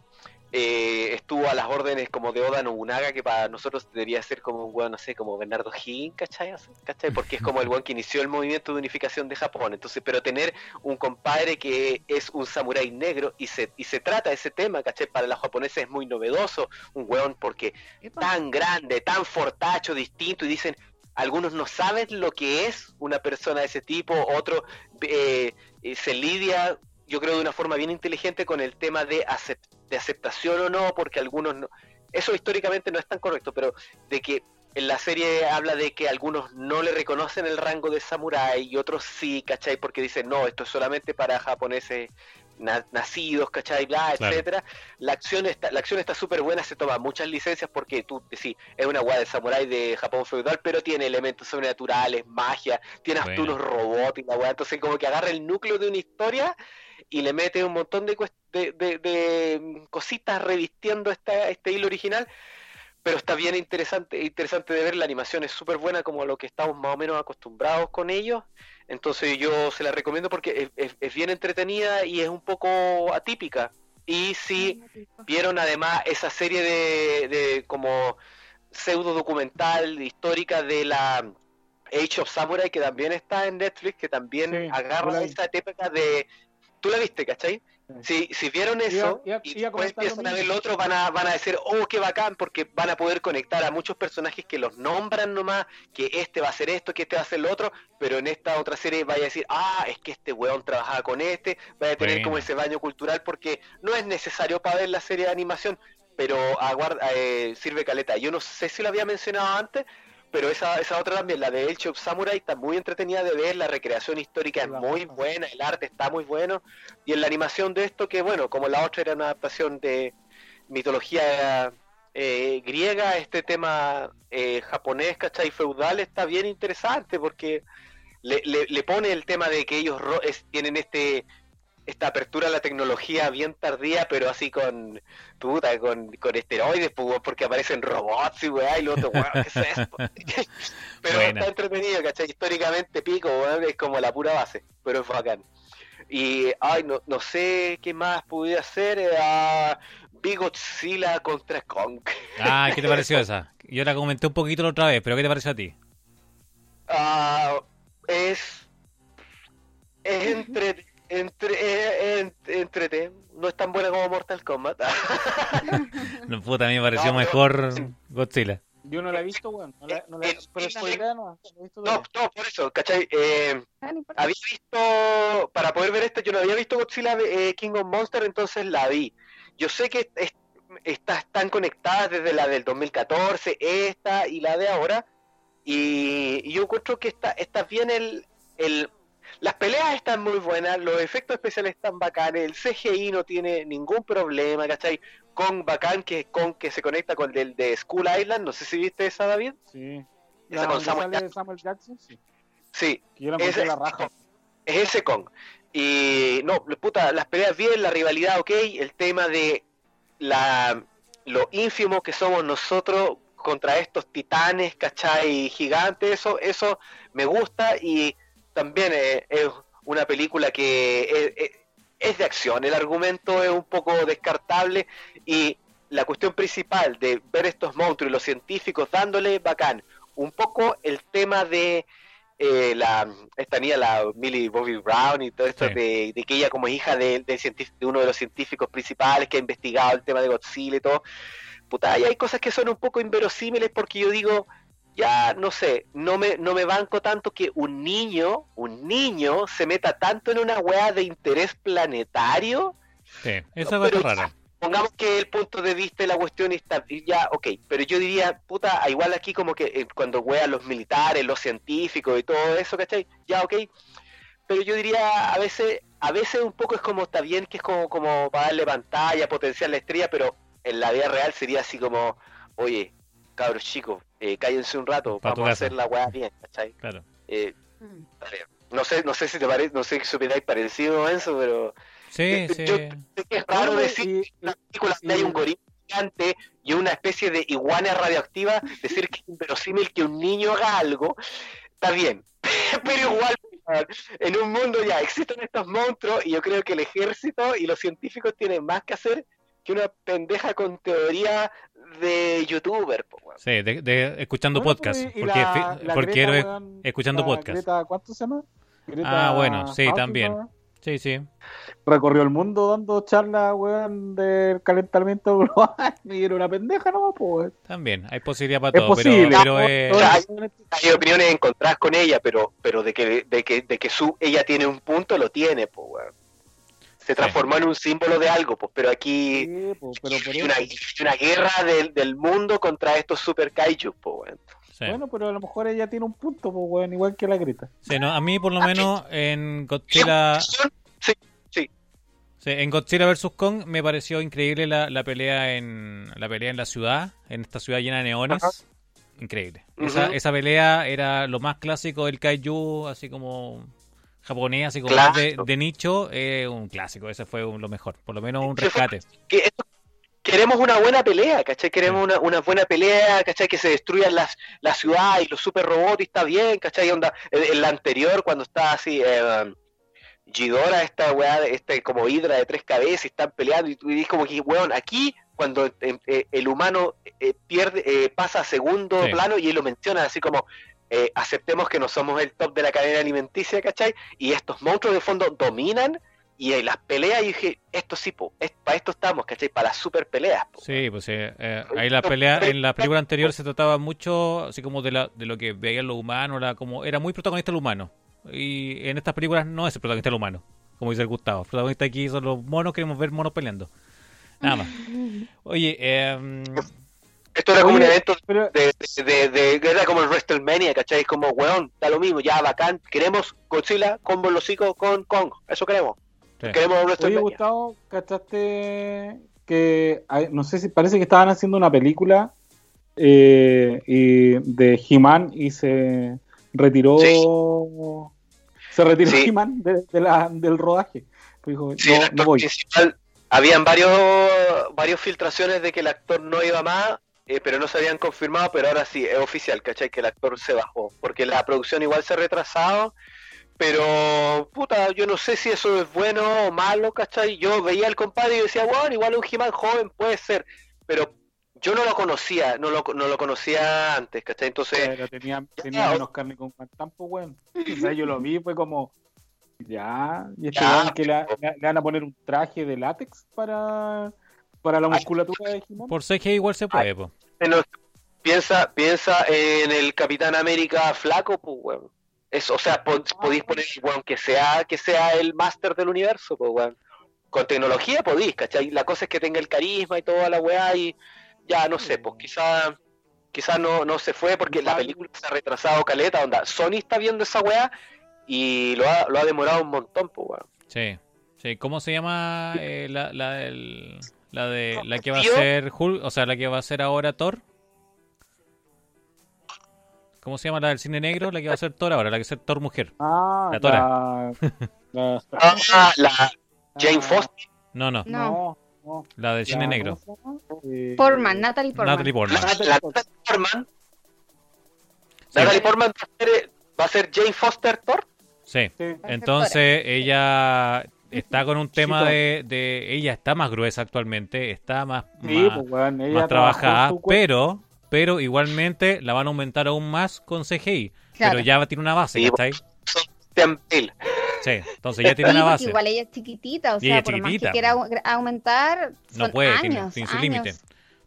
eh, estuvo a las órdenes como de Oda Nobunaga, que para nosotros debería ser como un weón, no sé, como Bernardo Higgins, ¿cachai? ¿cachai? Porque es como el weón que inició el movimiento de unificación de Japón. Entonces, pero tener un compadre que es un samurái negro y se, y se trata ese tema, ¿cachai? Para los japoneses es muy novedoso, un weón porque tan grande, tan fortacho, distinto, y dicen, algunos no saben lo que es una persona de ese tipo, otro eh, eh, se lidia, yo creo, de una forma bien inteligente con el tema de, acep- de aceptación o no, porque algunos no... Eso históricamente no es tan correcto, pero de que en la serie habla de que algunos no le reconocen el rango de samurái y otros sí, ¿cachai? Porque dicen, no, esto es solamente para japoneses na- nacidos, ¿cachai? Bla, Claro. etcétera. La acción está, la acción está súper buena, se toma muchas licencias porque tú decís, es una guay de samurái de Japón feudal, pero tiene elementos sobrenaturales, magia, tiene hasta Bueno. unos robots y la weá, entonces como que agarra el núcleo de una historia y le mete un montón de, de, de- de, cositas revistiendo esta, este hilo original, pero está bien interesante, interesante de ver, la animación es súper buena como a lo que estamos más o menos acostumbrados con ellos, entonces yo se la recomiendo porque es, es- es bien entretenida y es un poco atípica. Y si vieron además esa serie de, de como pseudo documental histórica de la Age of Samurai que también está en Netflix, que también Sí, agarra esa época de... ¿Tú la viste, cachai? Si, si vieron eso Iba- iba- y después empiezan a ver el otro, van a, van a decir, oh, qué bacán, porque van a poder conectar a muchos personajes que los nombran nomás, que este va a hacer esto, que este va a hacer lo otro, pero en esta otra serie vaya a decir, ah, es que este weón trabajaba con este, vaya a tener Bueno. como ese baño cultural, porque no es necesario para ver la serie de animación, pero aguarda, eh, sirve caleta. Yo no sé si lo había mencionado antes, pero esa, esa otra también, la de Age of Samurai, está muy entretenida de ver, la recreación histórica es muy buena, el arte está muy bueno, y en la animación de esto, que bueno, como la otra era una adaptación de mitología eh, griega, este tema eh, japonés, ¿cachai? Feudal está bien interesante porque le, le- le pone el tema de que ellos ro- es- tienen este esta apertura a la tecnología bien tardía, pero así con puta, con, con esteroides, pues, porque aparecen robots y weá, y lo otro, weón, ¿qué es esto? pero Buena. está entretenido, ¿cachai? Históricamente pico, weón, es como la pura base, pero es bacán. Y, ay, no, no sé qué más pude hacer, ah, Big Godzilla contra Kong. Ah, ¿qué te pareció esa? Yo la comenté un poquito la otra vez, pero ¿qué te pareció a ti? Ah, es puta, a mí me pareció No, pero- mejor Godzilla. Yo no la he visto, weón. No la, no la, no, visto no por eso ¿cachai? Eh, Ah, había visto para poder ver esto yo no había visto Godzilla eh, King of Monsters entonces la vi yo sé que es- está- están conectadas desde la del 2014, esta y la de ahora. Y, y yo encuentro que está, está bien el, el... Las peleas están muy buenas, los efectos especiales están bacanes, el CGI no tiene ningún problema, ¿cachai? Con bacán, que con que se conecta con el de School Island, no sé si viste esa, David. Sí. Esa con Samuel Jackson, sí. Sí, Que yo la encontré Ese- la raja. es ese Kong. Y no, puta, las peleas bien, la rivalidad ok, el tema de la lo ínfimo que somos nosotros contra estos titanes, ¿cachai? Gigantes, eso, eso me gusta y también eh, es una película que es, es- es de acción, el argumento es un poco descartable y la cuestión principal de ver estos monstruos y los científicos dándole bacán, un poco el tema de eh, la esta niña, la Millie Bobby Brown y todo esto Sí. de, de que ella como hija de, de uno de los científicos principales que ha investigado el tema de Godzilla y todo, puta, y hay cosas que son un poco inverosímiles porque yo digo, ya no sé, no me, no me banco tanto que un niño, un niño se meta tanto en una weá de interés planetario Sí, esa pero rara. pongamos que el punto de vista de la cuestión está ya, ok, pero yo diría, puta, igual aquí como que eh, cuando wean los militares, los científicos y todo eso, ¿cachai? Ya, ok, pero yo diría a veces, a veces un poco es como, está bien que es como, como para darle pantalla, potenciar la estrella, pero en la vida real sería así como, oye, cabros chicos, eh, cállense un rato, Pa' vamos a hacer la weá bien, ¿cachai? Claro. Eh, no sé, no sé si te parece, no sé si supierais parecido a eso, pero Sí, Eh, sí. yo- sé que es raro decir y- en una película donde y- hay un gorila gigante y una especie de iguana radioactiva, decir que es inverosímil que un niño haga algo, está bien. Pero igual, en un mundo ya existen estos monstruos y yo creo que el ejército y los científicos tienen más que hacer que una pendeja con teoría de youtuber. po, weón. Sí, de, de- escuchando Bueno, podcast. pues, y porque la- porque Greta, weón, escuchando la podcast. Greta, ¿Cuánto se llama? Greta Ah, bueno, sí, también. Sí, sí. Recorrió el mundo dando charlas, weón, del calentamiento global. Y era una pendeja, ¿no? Pues, También. Hay posibilidad para es todo. posible. Pero, pero eh, todo sea, es- Hay opiniones encontradas con ella, pero pero de que de que, de que su ella tiene un punto, lo tiene, pues, weón. Se transformó en un símbolo de algo, pues, pero aquí Sí, pues, pero hay una, hay una guerra del, del mundo contra estos super kaijus, pues, sí. Bueno, pero a lo mejor ella tiene un punto, pues, weón, igual que la Greta. Sí, no, a mí por lo menos en Godzilla, Sí, sí. sí, en Godzilla vs Kong me pareció increíble la, la pelea en la pelea en la ciudad, en esta ciudad llena de neones. Ajá. Increíble. Esa, esa pelea era lo más clásico del kaiju, así como japonés, así como Claro. de, de nicho, eh, un clásico. Ese fue un- lo mejor, por lo menos un rescate. Que esto- queremos una buena pelea, ¿cachai? Queremos una, una buena pelea, ¿cachai? Que se destruyan las, la ciudad y los super robots y está bien, ¿cachai? Onda, en, la anterior, cuando está así, eh, Ghidorah, esta weá, este como hidra de tres cabezas, y están peleando, y tú dices como que, weón, aquí, cuando eh, eh, el humano eh, pierde, eh, pasa a segundo Sí. plano, y él lo menciona así como, eh, aceptemos que no somos el top de la cadena alimenticia, ¿cachai? Y estos monstruos de fondo dominan, y en las peleas, y dije, esto sí, po, es, para esto estamos, ¿cachai? Para las super peleas, po. Sí, pues eh, eh, ahí la pelea, en la película anterior se trataba mucho, así como de, la, de lo que veían los humanos, era, como, era muy protagonista el humano. Y en estas películas no es el protagonista el humano, como dice el Gustavo. El protagonista aquí son los monos, queremos ver monos peleando. Nada más. Oye, eh, Esto era como Oye, un evento Pero, de, de, de- de- era como el WrestleMania, ¿cachai? Como, weón, da lo mismo, ya bacán, queremos Godzilla con los hocico con Kong, eso queremos. Sí. Queremos oye, WrestleMania. Gustavo, ¿cachaste que, hay- no sé si parece que estaban haciendo una película eh, y de He-Man y se retiró, se retiró Sí. He-Man de, de la- del rodaje. Pues dijo, no voy. principal, habían varios, varios filtraciones de que el actor no iba más, eh, pero no se habían confirmado, pero ahora sí, es oficial, ¿cachai? Que el actor se bajó, porque la producción igual se ha retrasado, pero, puta, yo no sé si eso es bueno o malo, ¿cachai? Yo veía al compadre y decía, bueno, igual un He-Man joven puede ser, pero yo no lo conocía, no lo, no lo conocía antes, ¿cachai? Entonces, Pero tenía, tenía menos carne con tampoco, weón. O sea, yo lo vi, fue como, ya, y este Ya, que le, le- le van a poner un traje de látex para, para la musculatura de He-Man. por CGI igual se puede, po. Pero piensa, piensa en el Capitán América flaco, pues, weón. Es, o sea, po- podéis poner, weón, que sea, que sea el máster del universo, pues, weón. con tecnología podís, ¿cachai? La cosa es que tenga el carisma y toda la weá y ya no sé, pues quizá quizá no, no se fue porque la película se ha retrasado caleta, onda. Sony está viendo esa weá y lo ha, lo ha demorado un montón, pues weón. Sí, sí. ¿Cómo se llama eh, la, la, del- la de la que va a ser Hulk, o sea, la que va a ser ahora Thor? ¿Cómo se llama la del cine negro? La que va a ser Thor ahora, la que va a ser Thor mujer. Ah, La Tora. la- la- Ah, la Jane ah, Foster. No, no, No. No, no. la del cine negro. Eh, Portman, Natalie Portman. Natalie Portman. La, Natalie Portman. Natalie Portman. Sí. Natalie Portman va a ser, va a ser Jane Foster Thor. Sí. Sí. Entonces ella está con un tema de, de- ella está más gruesa actualmente, está más, Sí, más, pues, weón, ella más trabajada, pero pero igualmente la van a aumentar aún más con CGI. Claro. Pero ya tiene una base, Sí, ¿cachai? Sí, entonces ya tiene Sí, una base. igual ella es chiquitita, o Y sea, ella por más chiquitita, que quiera po. au- aumentar, No son puede, tiene, años, tiene su límite.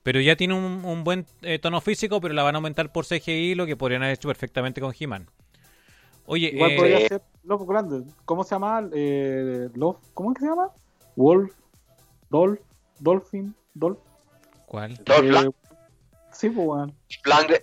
Pero ya tiene un, un buen eh, tono físico, pero la van a aumentar por CGI, lo que podrían haber hecho perfectamente con He-Man. Oye, Igual eh, podría ser Love Grande. ¿Cómo se llama? Eh, Love, ¿Cómo es que se llama? Wolf, Dolph, Dolphin, Dolph. ¿cuál? Dolph Eh, sí, pues, weón.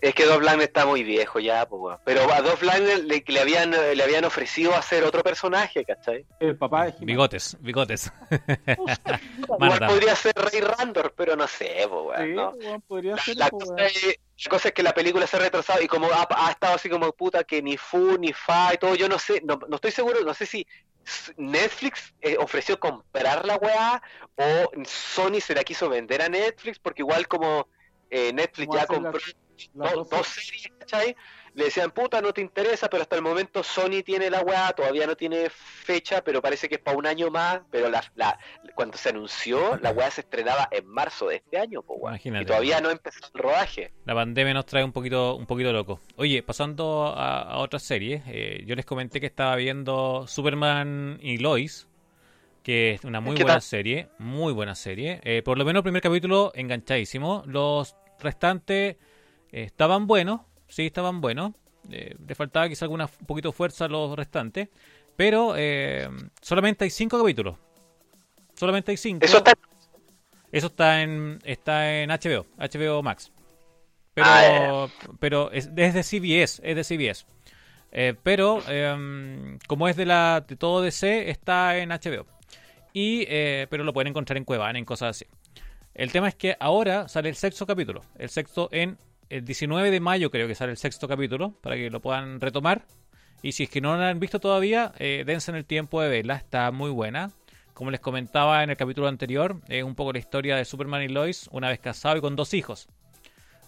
Es que Dolph Lundgren está muy viejo ya, pues, weón. Pero a Dolph Lundgren le, le habían, le habían ofrecido hacer otro personaje, ¿cachai? El papá de He-Man. Bigotes, bigotes. Igual podría ser Ray Randor, pero no sé, pues, weón. Sí, ¿no? weón, podría ser. La pues, cosa, es, la cosa es que la película se ha retrasado y como ha, ha estado así como puta que ni fu ni fa y todo, yo no sé, no, no estoy seguro, no sé si Netflix eh, ofreció comprar la weá o Sony se la quiso vender a Netflix porque igual como eh, Netflix ya la- compró do- dos- dos series, ¿cachai? Le decían, puta, no te interesa, pero hasta el momento Sony tiene la weá, todavía no tiene fecha, pero parece que es para un año más, pero la, la, cuando se anunció, la weá se estrenaba en marzo de este año, po. Imagínate. Y todavía no empezó el rodaje. La pandemia nos trae un poquito, un poquito loco. Oye, pasando a, a otras series, eh, yo les comenté que estaba viendo Superman y Lois, que es una muy ¿Qué buena tal? serie, muy buena serie. Eh, por lo menos el primer capítulo enganchadísimo. Los restantes eh, estaban buenos, sí, estaban buenos. Eh, le faltaba quizá alguna un poquito de fuerza a los restantes, pero eh, solamente hay cinco capítulos. Solamente hay cinco. Eso está Eso está en está en HBO, HBO Max. Pero Ah, pero es, es de CBS, es de CBS. Eh, pero em, como es de la de todo DC está en HBO. Y eh, pero lo pueden encontrar en Cuevana, en cosas así. El tema es que ahora sale el sexto capítulo, el sexto en el 19 de mayo creo que sale el sexto capítulo para que lo puedan retomar. Y si es que no lo han visto todavía, eh, dense en el tiempo de verla, está muy buena. Como les comentaba en el capítulo anterior, es un poco la historia de Superman y Lois, una vez casado y con dos hijos.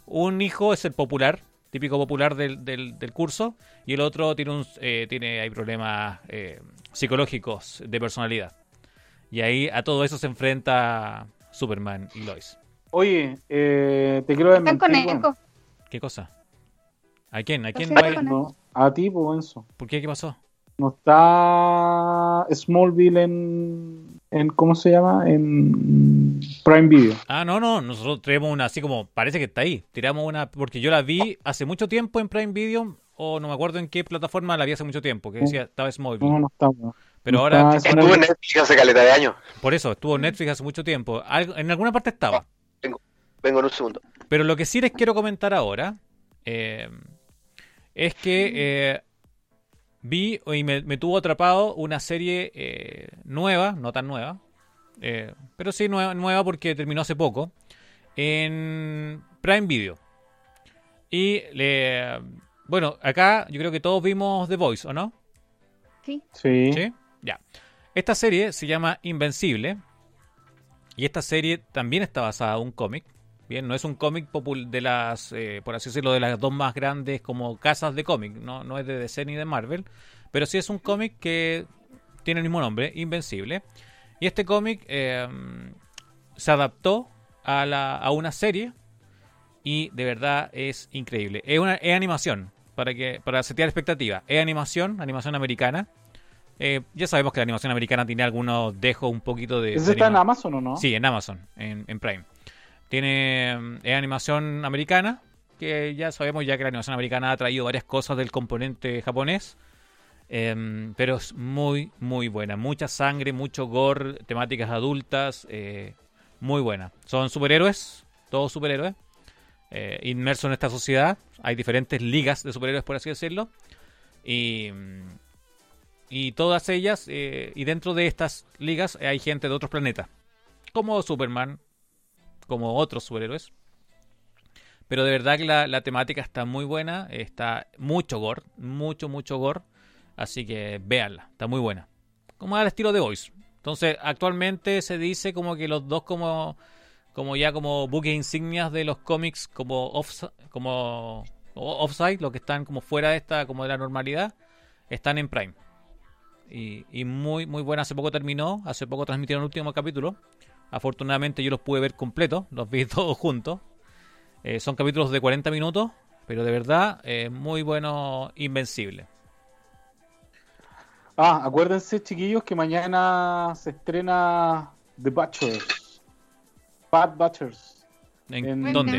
Un hijo es el popular, típico popular del, del- curso, y el otro tiene, un, eh, tiene hay problemas eh, psicológicos de personalidad. Y ahí a todo eso se enfrenta Superman y Lois. Oye, eh, te quiero Están con eco. ¿Qué cosa? ¿A quién? ¿A quién No, a ti, pues, Enzo. ¿Por qué? ¿Qué pasó? No está Smallville en, en ¿cómo se llama? En Prime Video. Ah, no, no, nosotros tenemos una así como, parece que está ahí. Tiramos una, porque yo la vi hace mucho tiempo en Prime Video, o no me acuerdo en qué plataforma la vi hace mucho tiempo, que decía, estaba Smallville. No, no está. Pero ahora, Estuvo en Netflix hace caleta de años. por eso, estuvo en Netflix hace mucho tiempo. Algo- en alguna parte estaba. Vengo en un segundo. Pero lo que sí les quiero comentar ahora eh, es que eh, vi y me, me tuvo atrapado una serie eh, nueva, no tan nueva, eh, pero sí nueva, nueva porque terminó hace poco, en Prime Video. Y le, bueno, acá yo creo que todos vimos The Voice, ¿o no? Sí. Sí. ¿Sí? Ya. Esta serie se llama Invencible. Y esta serie también está basada en un cómic. Bien, no es un cómic de las, eh, por así decirlo, de las dos más grandes como casas de cómic. No, no es de DC ni de Marvel. Pero sí es un cómic que tiene el mismo nombre, Invencible. Y este cómic eh, se adaptó a, la, a una serie. Y de verdad es increíble. Es, una, es animación. Para, que, para setear expectativas. Es animación, animación americana. Eh, ya sabemos que la animación americana tiene algunos dejos un poquito de. ¿Ese de está en Amazon o no? Sí, en Amazon, en, en Prime. Tiene mm, es animación americana, que ya sabemos ya que la animación americana ha traído varias cosas del componente japonés. Em, pero es muy, muy buena. Mucha sangre, mucho gore, temáticas adultas. eh, muy buena. Son superhéroes, todos superhéroes. eh, inmersos en esta sociedad. Hay diferentes ligas de superhéroes, por así decirlo. Y, mm, y todas ellas, eh, y dentro de estas ligas eh, hay gente de otros planetas. Como Superman, como otros superhéroes. Pero de verdad que la, la temática está muy buena. Está mucho gore, mucho, mucho gore. Así que véanla, está muy buena. Como al estilo de Voice. Entonces, actualmente se dice como que los dos como como ya como buques insignias de los cómics como off, como offside, los que están como fuera de esta como de la normalidad, están en Prime. Y, y muy muy buena, hace poco terminó, hace poco transmitieron el último capítulo. Afortunadamente yo los pude ver completos, los vi todos juntos. Eh, son capítulos de 40 minutos, pero de verdad eh, muy bueno, invencible. Ah, acuérdense, chiquillos, que mañana se estrena The Butchers. Bad Butchers. ¿En En, dónde?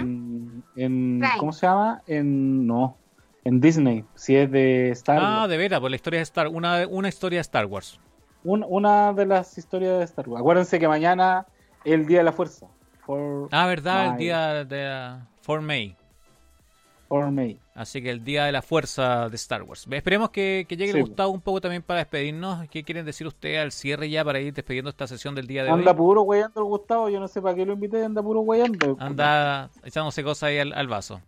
En. ¿Cómo se llama? En. No. En Disney. Si es de Star Ah, Wars. de veras, por la historia de Star una, una historia de Star Wars. Un- una de las historias de Star Wars. Acuérdense que mañana es el Día de la Fuerza. For, Ah, verdad, el día de la 4 May. for May. Así que el día de la fuerza de Star Wars. Esperemos que, que llegue Sí. el Gustavo un poco también para despedirnos. ¿Qué quieren decir ustedes al cierre ya para ir despidiendo esta sesión del día de Anda hoy? puro weyando el Gustavo. Yo no sé para qué lo invité. Anda puro weyando. Anda echándose cosas ahí al, al vaso.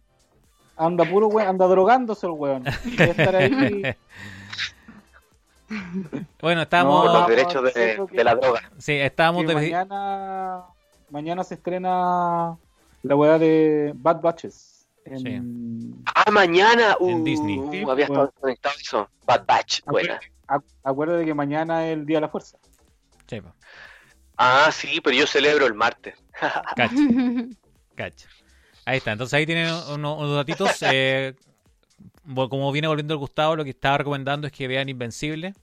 Anda puro we- Anda drogándose el weón. Estar ahí. Bueno, estamos, Por No, los derechos de, la droga. sí, estábamos de- mañana, mañana se estrena la weá de Bad Batches. En, Ah, mañana. En Uh, Disney. uh, Sí, había bueno. estado conectado eso. Bad Batch, buena. Acu- Acuérdate que mañana es el Día de la Fuerza. Sí, Ah, sí, pero yo celebro el martes. cacha, cacha. Ahí está, entonces ahí tienen uno- unos datitos. eh, como viene volviendo el Gustavo, lo que estaba recomendando es que vean Invencible.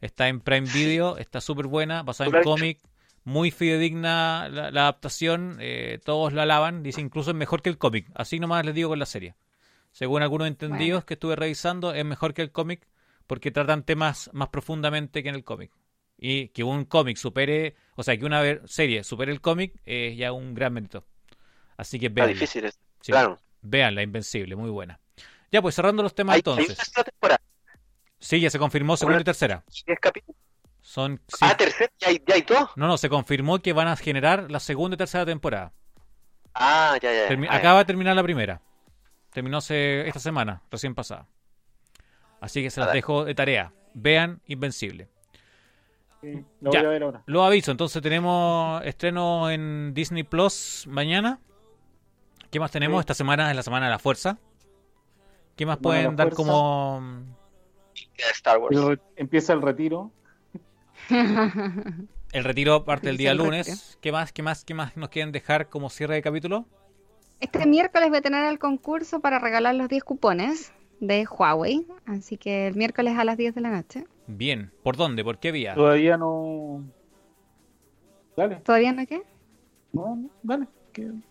Está en Prime Video, está súper buena, basada en cómic, muy fidedigna la, la adaptación, eh, todos la alaban, dice incluso es mejor que el cómic, así nomás les digo con la serie. Según algunos entendidos Bueno. que estuve revisando, es mejor que el cómic porque tratan temas más profundamente que en el cómic. Y que un cómic supere, o sea, que una serie supere el cómic es ya un gran mérito. Así que vean. difícil eso. Sí, Claro. Veanla, Invencible, muy buena. Ya, pues cerrando los temas Hay, hay una entonces. temporada. Sí, ya se confirmó segunda y tercera. ¿Diez capítulos? Son sí. Ah, tercera. ¿Ya hay, ya hay dos? No, no, se confirmó que van a generar la segunda y tercera temporada. Ah, ya, ya. Termi- Ah, acaba de terminar la primera. Terminó esta semana, recién pasada. Así que se las dejo de tarea. Vean Invencible. Sí, lo Ya. voy a ver ahora. Lo aviso, entonces tenemos estreno en Disney Plus mañana. ¿Qué más tenemos? Sí. Esta semana es la semana de la fuerza. ¿Qué más pueden dar fuerza. como Star Wars. El re- empieza el retiro. el retiro parte el día el lunes? retiro. ¿Qué más, qué más, qué más nos quieren dejar como cierre de capítulo? Este miércoles voy a tener el concurso para regalar los 10 cupones de Huawei. Así que el miércoles a las 10 de la noche. Bien. ¿Por dónde? ¿Por qué vía? Todavía no. Dale, ¿Todavía no qué? no, no, dale.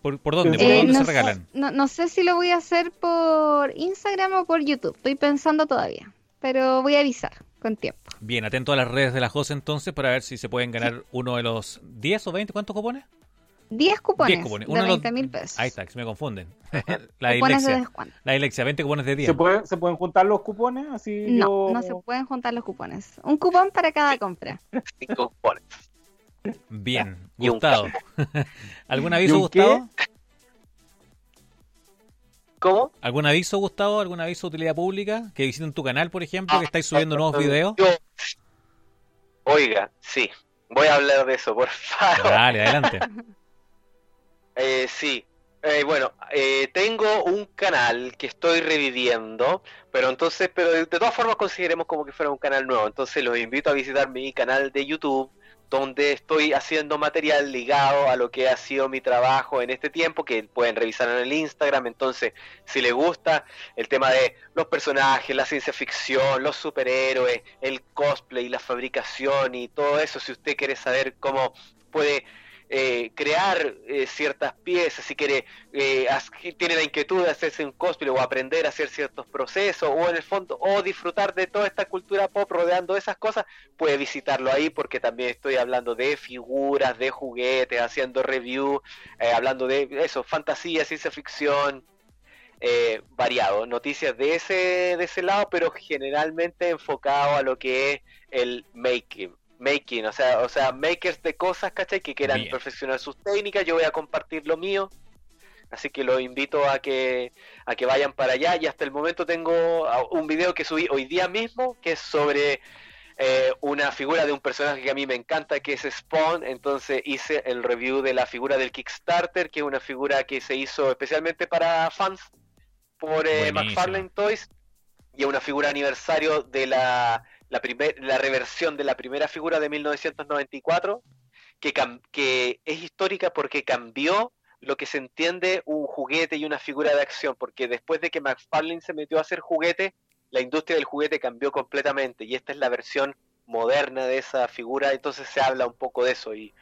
¿Por, por dónde? ¿Por Eh, dónde no, se sé- regalan? no, no sé si lo voy a hacer por Instagram o por YouTube. Estoy pensando todavía. Pero voy a avisar con tiempo. Bien, atento a las redes de la Jose entonces para ver si se pueden ganar uno de los 10 o 20, ¿cuántos cupones? 10 cupones, 10 cupones. de Uno de los- 20 mil pesos. Ahí está, que se me confunden. la Cupones de dislexia. descuento. La dislexia, 20 cupones de 10. ¿Se, puede- ¿Se pueden juntar los cupones? Así No, yo- no se pueden juntar los cupones. Un cupón para cada compra. Cinco cupones. Bien, Gustavo. ¿Algún ¿Y aviso? Gustavo? ¿Cómo? ¿Algún aviso, Gustavo? ¿Algún aviso de utilidad pública? Que visiten tu canal, por ejemplo, que Ah, estáis subiendo nuevos videos. yo- Oiga, sí. Voy a hablar de eso, por favor. Dale, adelante. Eh, sí. Eh, bueno, eh, tengo un canal que estoy reviviendo, pero entonces, pero de, de todas formas consideremos como que fuera un canal nuevo. Entonces los invito a visitar mi canal de YouTube, donde estoy haciendo material ligado a lo que ha sido mi trabajo en este tiempo, que pueden revisar en el Instagram. Entonces, si les gusta el tema de los personajes, la ciencia ficción, los superhéroes, el cosplay, la fabricación y todo eso, si usted quiere saber cómo puede eh, crear eh, ciertas piezas, si quiere, eh, tiene la inquietud de hacerse un cosplay o aprender a hacer ciertos procesos, o en el fondo, o disfrutar de toda esta cultura pop rodeando esas cosas, puede visitarlo ahí porque también estoy hablando de figuras, de juguetes, haciendo review, hablando de eso, fantasía, ciencia ficción, variado, noticias de ese, de ese lado, pero generalmente enfocado a lo que es el making making, o sea, o sea, makers de cosas, ¿cachai? Que quieran perfeccionar sus técnicas, yo voy a compartir lo mío. Así que los invito a que, a que vayan para allá. Y hasta el momento tengo un video que subí hoy día mismo, que es sobre eh, una figura de un personaje que a mí me encanta, que es Spawn. Entonces hice el review de la figura del Kickstarter, que es una figura que se hizo especialmente para fans por eh, McFarlane Toys. Y es una figura aniversario de la la, la reversión de la primera figura de 1994, que, que es histórica porque cambió lo que se entiende un juguete y una figura de acción, porque después de que McFarlane se metió a hacer juguete, la industria del juguete cambió completamente y esta es la versión moderna de esa figura, entonces se habla un poco de eso y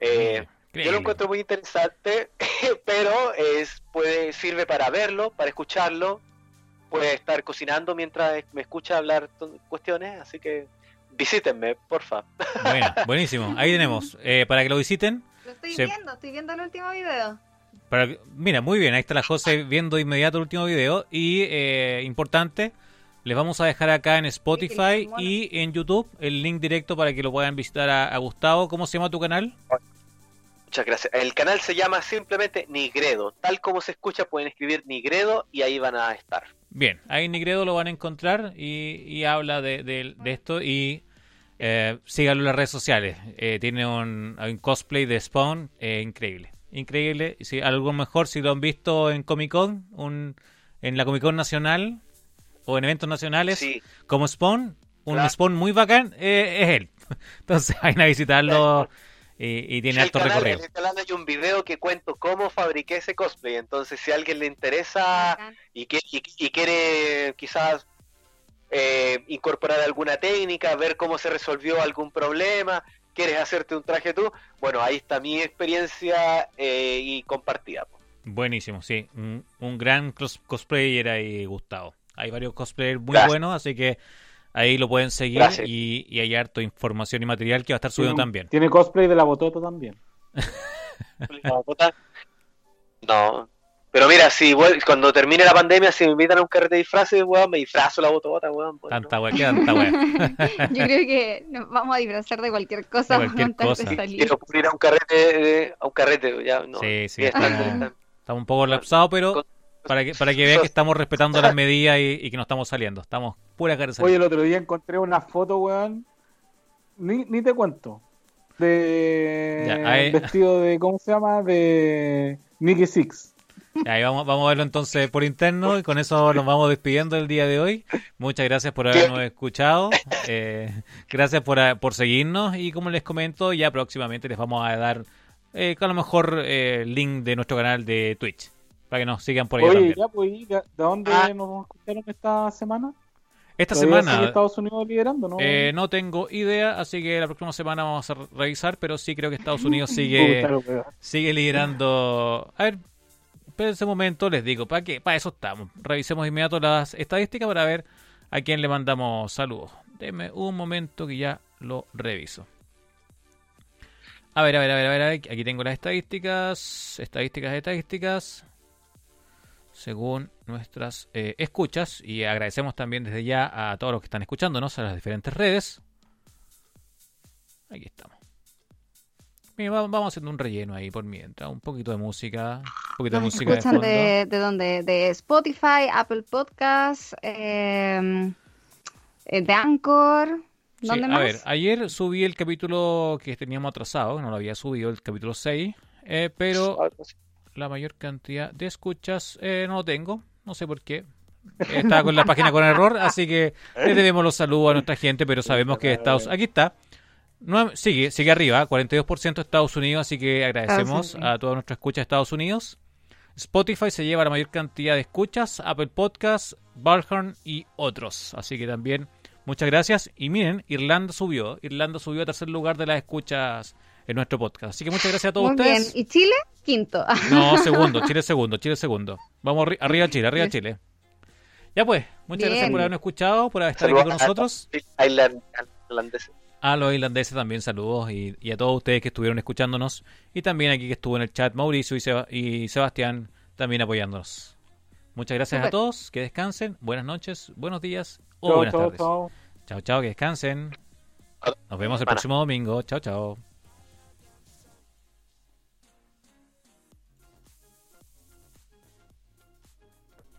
eh, yo lo encuentro muy interesante, pero es puede sirve para verlo, para escucharlo puede estar cocinando mientras me escucha hablar cuestiones, así que visítenme, porfa. Bueno, buenísimo. Ahí tenemos. Eh, para que lo visiten. Lo estoy viendo, estoy viendo el último video. Para... Mira, muy bien, ahí está la José viendo inmediato el último video. Y eh, importante, les vamos a dejar acá en Spotify y en YouTube el link directo para que lo puedan visitar a, Gustavo. ¿Cómo se llama tu canal? Muchas gracias. El canal se llama simplemente Nigredo. Tal como se escucha, pueden escribir Nigredo y ahí van a estar. Bien, ahí Nigredo lo van a encontrar y, habla de, esto y eh, síganlo en las redes sociales. Eh, tiene un, cosplay de Spawn eh, increíble. Increíble. Si, algo mejor si lo han visto en Comic Con, un, en la Comic Con Nacional o en eventos nacionales como Spawn, un Spawn muy bacán es él. Entonces vayan a visitarlo y, tiene alto recorrido. En el canal hay un video que cuento cómo fabriqué ese cosplay, entonces si a alguien le interesa y, que, y, quiere quizás eh, incorporar alguna técnica, ver cómo se resolvió algún problema, quieres hacerte un traje tú, bueno, ahí está mi experiencia eh, y compartida. Buenísimo, sí, un, gran cosplayer ahí, Gustavo. Hay varios cosplayers muy buenos, así que Ahí lo pueden seguir y, hay harto información y material que va a estar subido también. Tiene cosplay de la botota también. ¿La botota? No. Pero mira, si cuando termine la pandemia, si me invitan a un carrete de disfraces, weón, me disfrazo la botota, weón. Pues, tanta weón, ¿qué tanta weón? Yo creo que nos vamos a disfrazar de cualquier cosa. De cualquier cosa. Quiero ir a un carrete, a un carrete, ya, no. Sí, sí, estamos, un poco lapsados, pero para que, para que vean que estamos respetando las medidas y, que no estamos saliendo. Estamos pura cara Oye, el otro día encontré una foto, weón. Ni, ni te cuento. De vestido de, ¿cómo se llama? De Nicky Six. Ahí vamos, vamos a verlo entonces por interno y con eso nos vamos despidiendo el día de hoy. Muchas gracias por habernos escuchado. Eh, gracias por, por seguirnos y como les comento, ya próximamente les vamos a dar eh, a lo mejor eh, el link de nuestro canal de Twitch para que nos sigan por ahí. Oye, ya, pues, ¿de dónde ah. nos escucharon esta semana? Esta semana. Estados Unidos liderando, ¿no? Eh, no tengo idea, así que la próxima semana vamos a revisar, pero sí creo que Estados Unidos sigue, sigue liderando. A ver, pero en ese momento les digo, ¿para qué? Para eso estamos. Revisemos inmediato las estadísticas para ver a quién le mandamos saludos. Deme un momento que ya lo reviso. A ver, a ver, a ver, a ver, aquí tengo las estadísticas, estadísticas, estadísticas según nuestras eh, escuchas y agradecemos también desde ya a todos los que están escuchándonos a las diferentes redes. Aquí estamos. vamos haciendo un relleno ahí por mientras, un poquito de música, un poquito de música escuchan de, de, dónde? De Spotify, Apple Podcasts, em, eh, de Anchor. ¿Dónde A ver, ayer subí el capítulo que teníamos atrasado, no lo había subido, el capítulo 6, eh, pero la mayor cantidad de escuchas eh, no lo tengo, no sé por qué. Estaba con la página con error, así que le debemos los saludos a nuestra gente, pero sabemos que Estados aquí está. No, sigue, sigue arriba, 42% Estados Unidos, así que agradecemos a toda nuestra escucha de Estados Unidos. Spotify se lleva la mayor cantidad de escuchas, Apple Podcasts, Barhorn y otros. Así que también muchas gracias. Y miren, Irlanda subió. Irlanda subió a tercer lugar de las escuchas en nuestro podcast. Así que muchas gracias a todos Muy bien. ustedes. ¿Y Chile? Quinto. No, segundo, Chile segundo, Chile segundo. Vamos arri- arriba Chile, arriba. Chile. Ya pues, muchas gracias Bien. por habernos escuchado, por estar aquí Saludos con a- nosotros. a. A los irlandeses también saludos y, y a todos ustedes que estuvieron escuchándonos y también aquí que estuvo en el chat Mauricio y, Seba- y Sebastián también apoyándonos. Muchas gracias a todos, que descansen, buenas noches, buenos días o Chao, buenas chao, tardes. chao. Chao, que descansen. Nos vemos el próximo domingo. Chao, chao.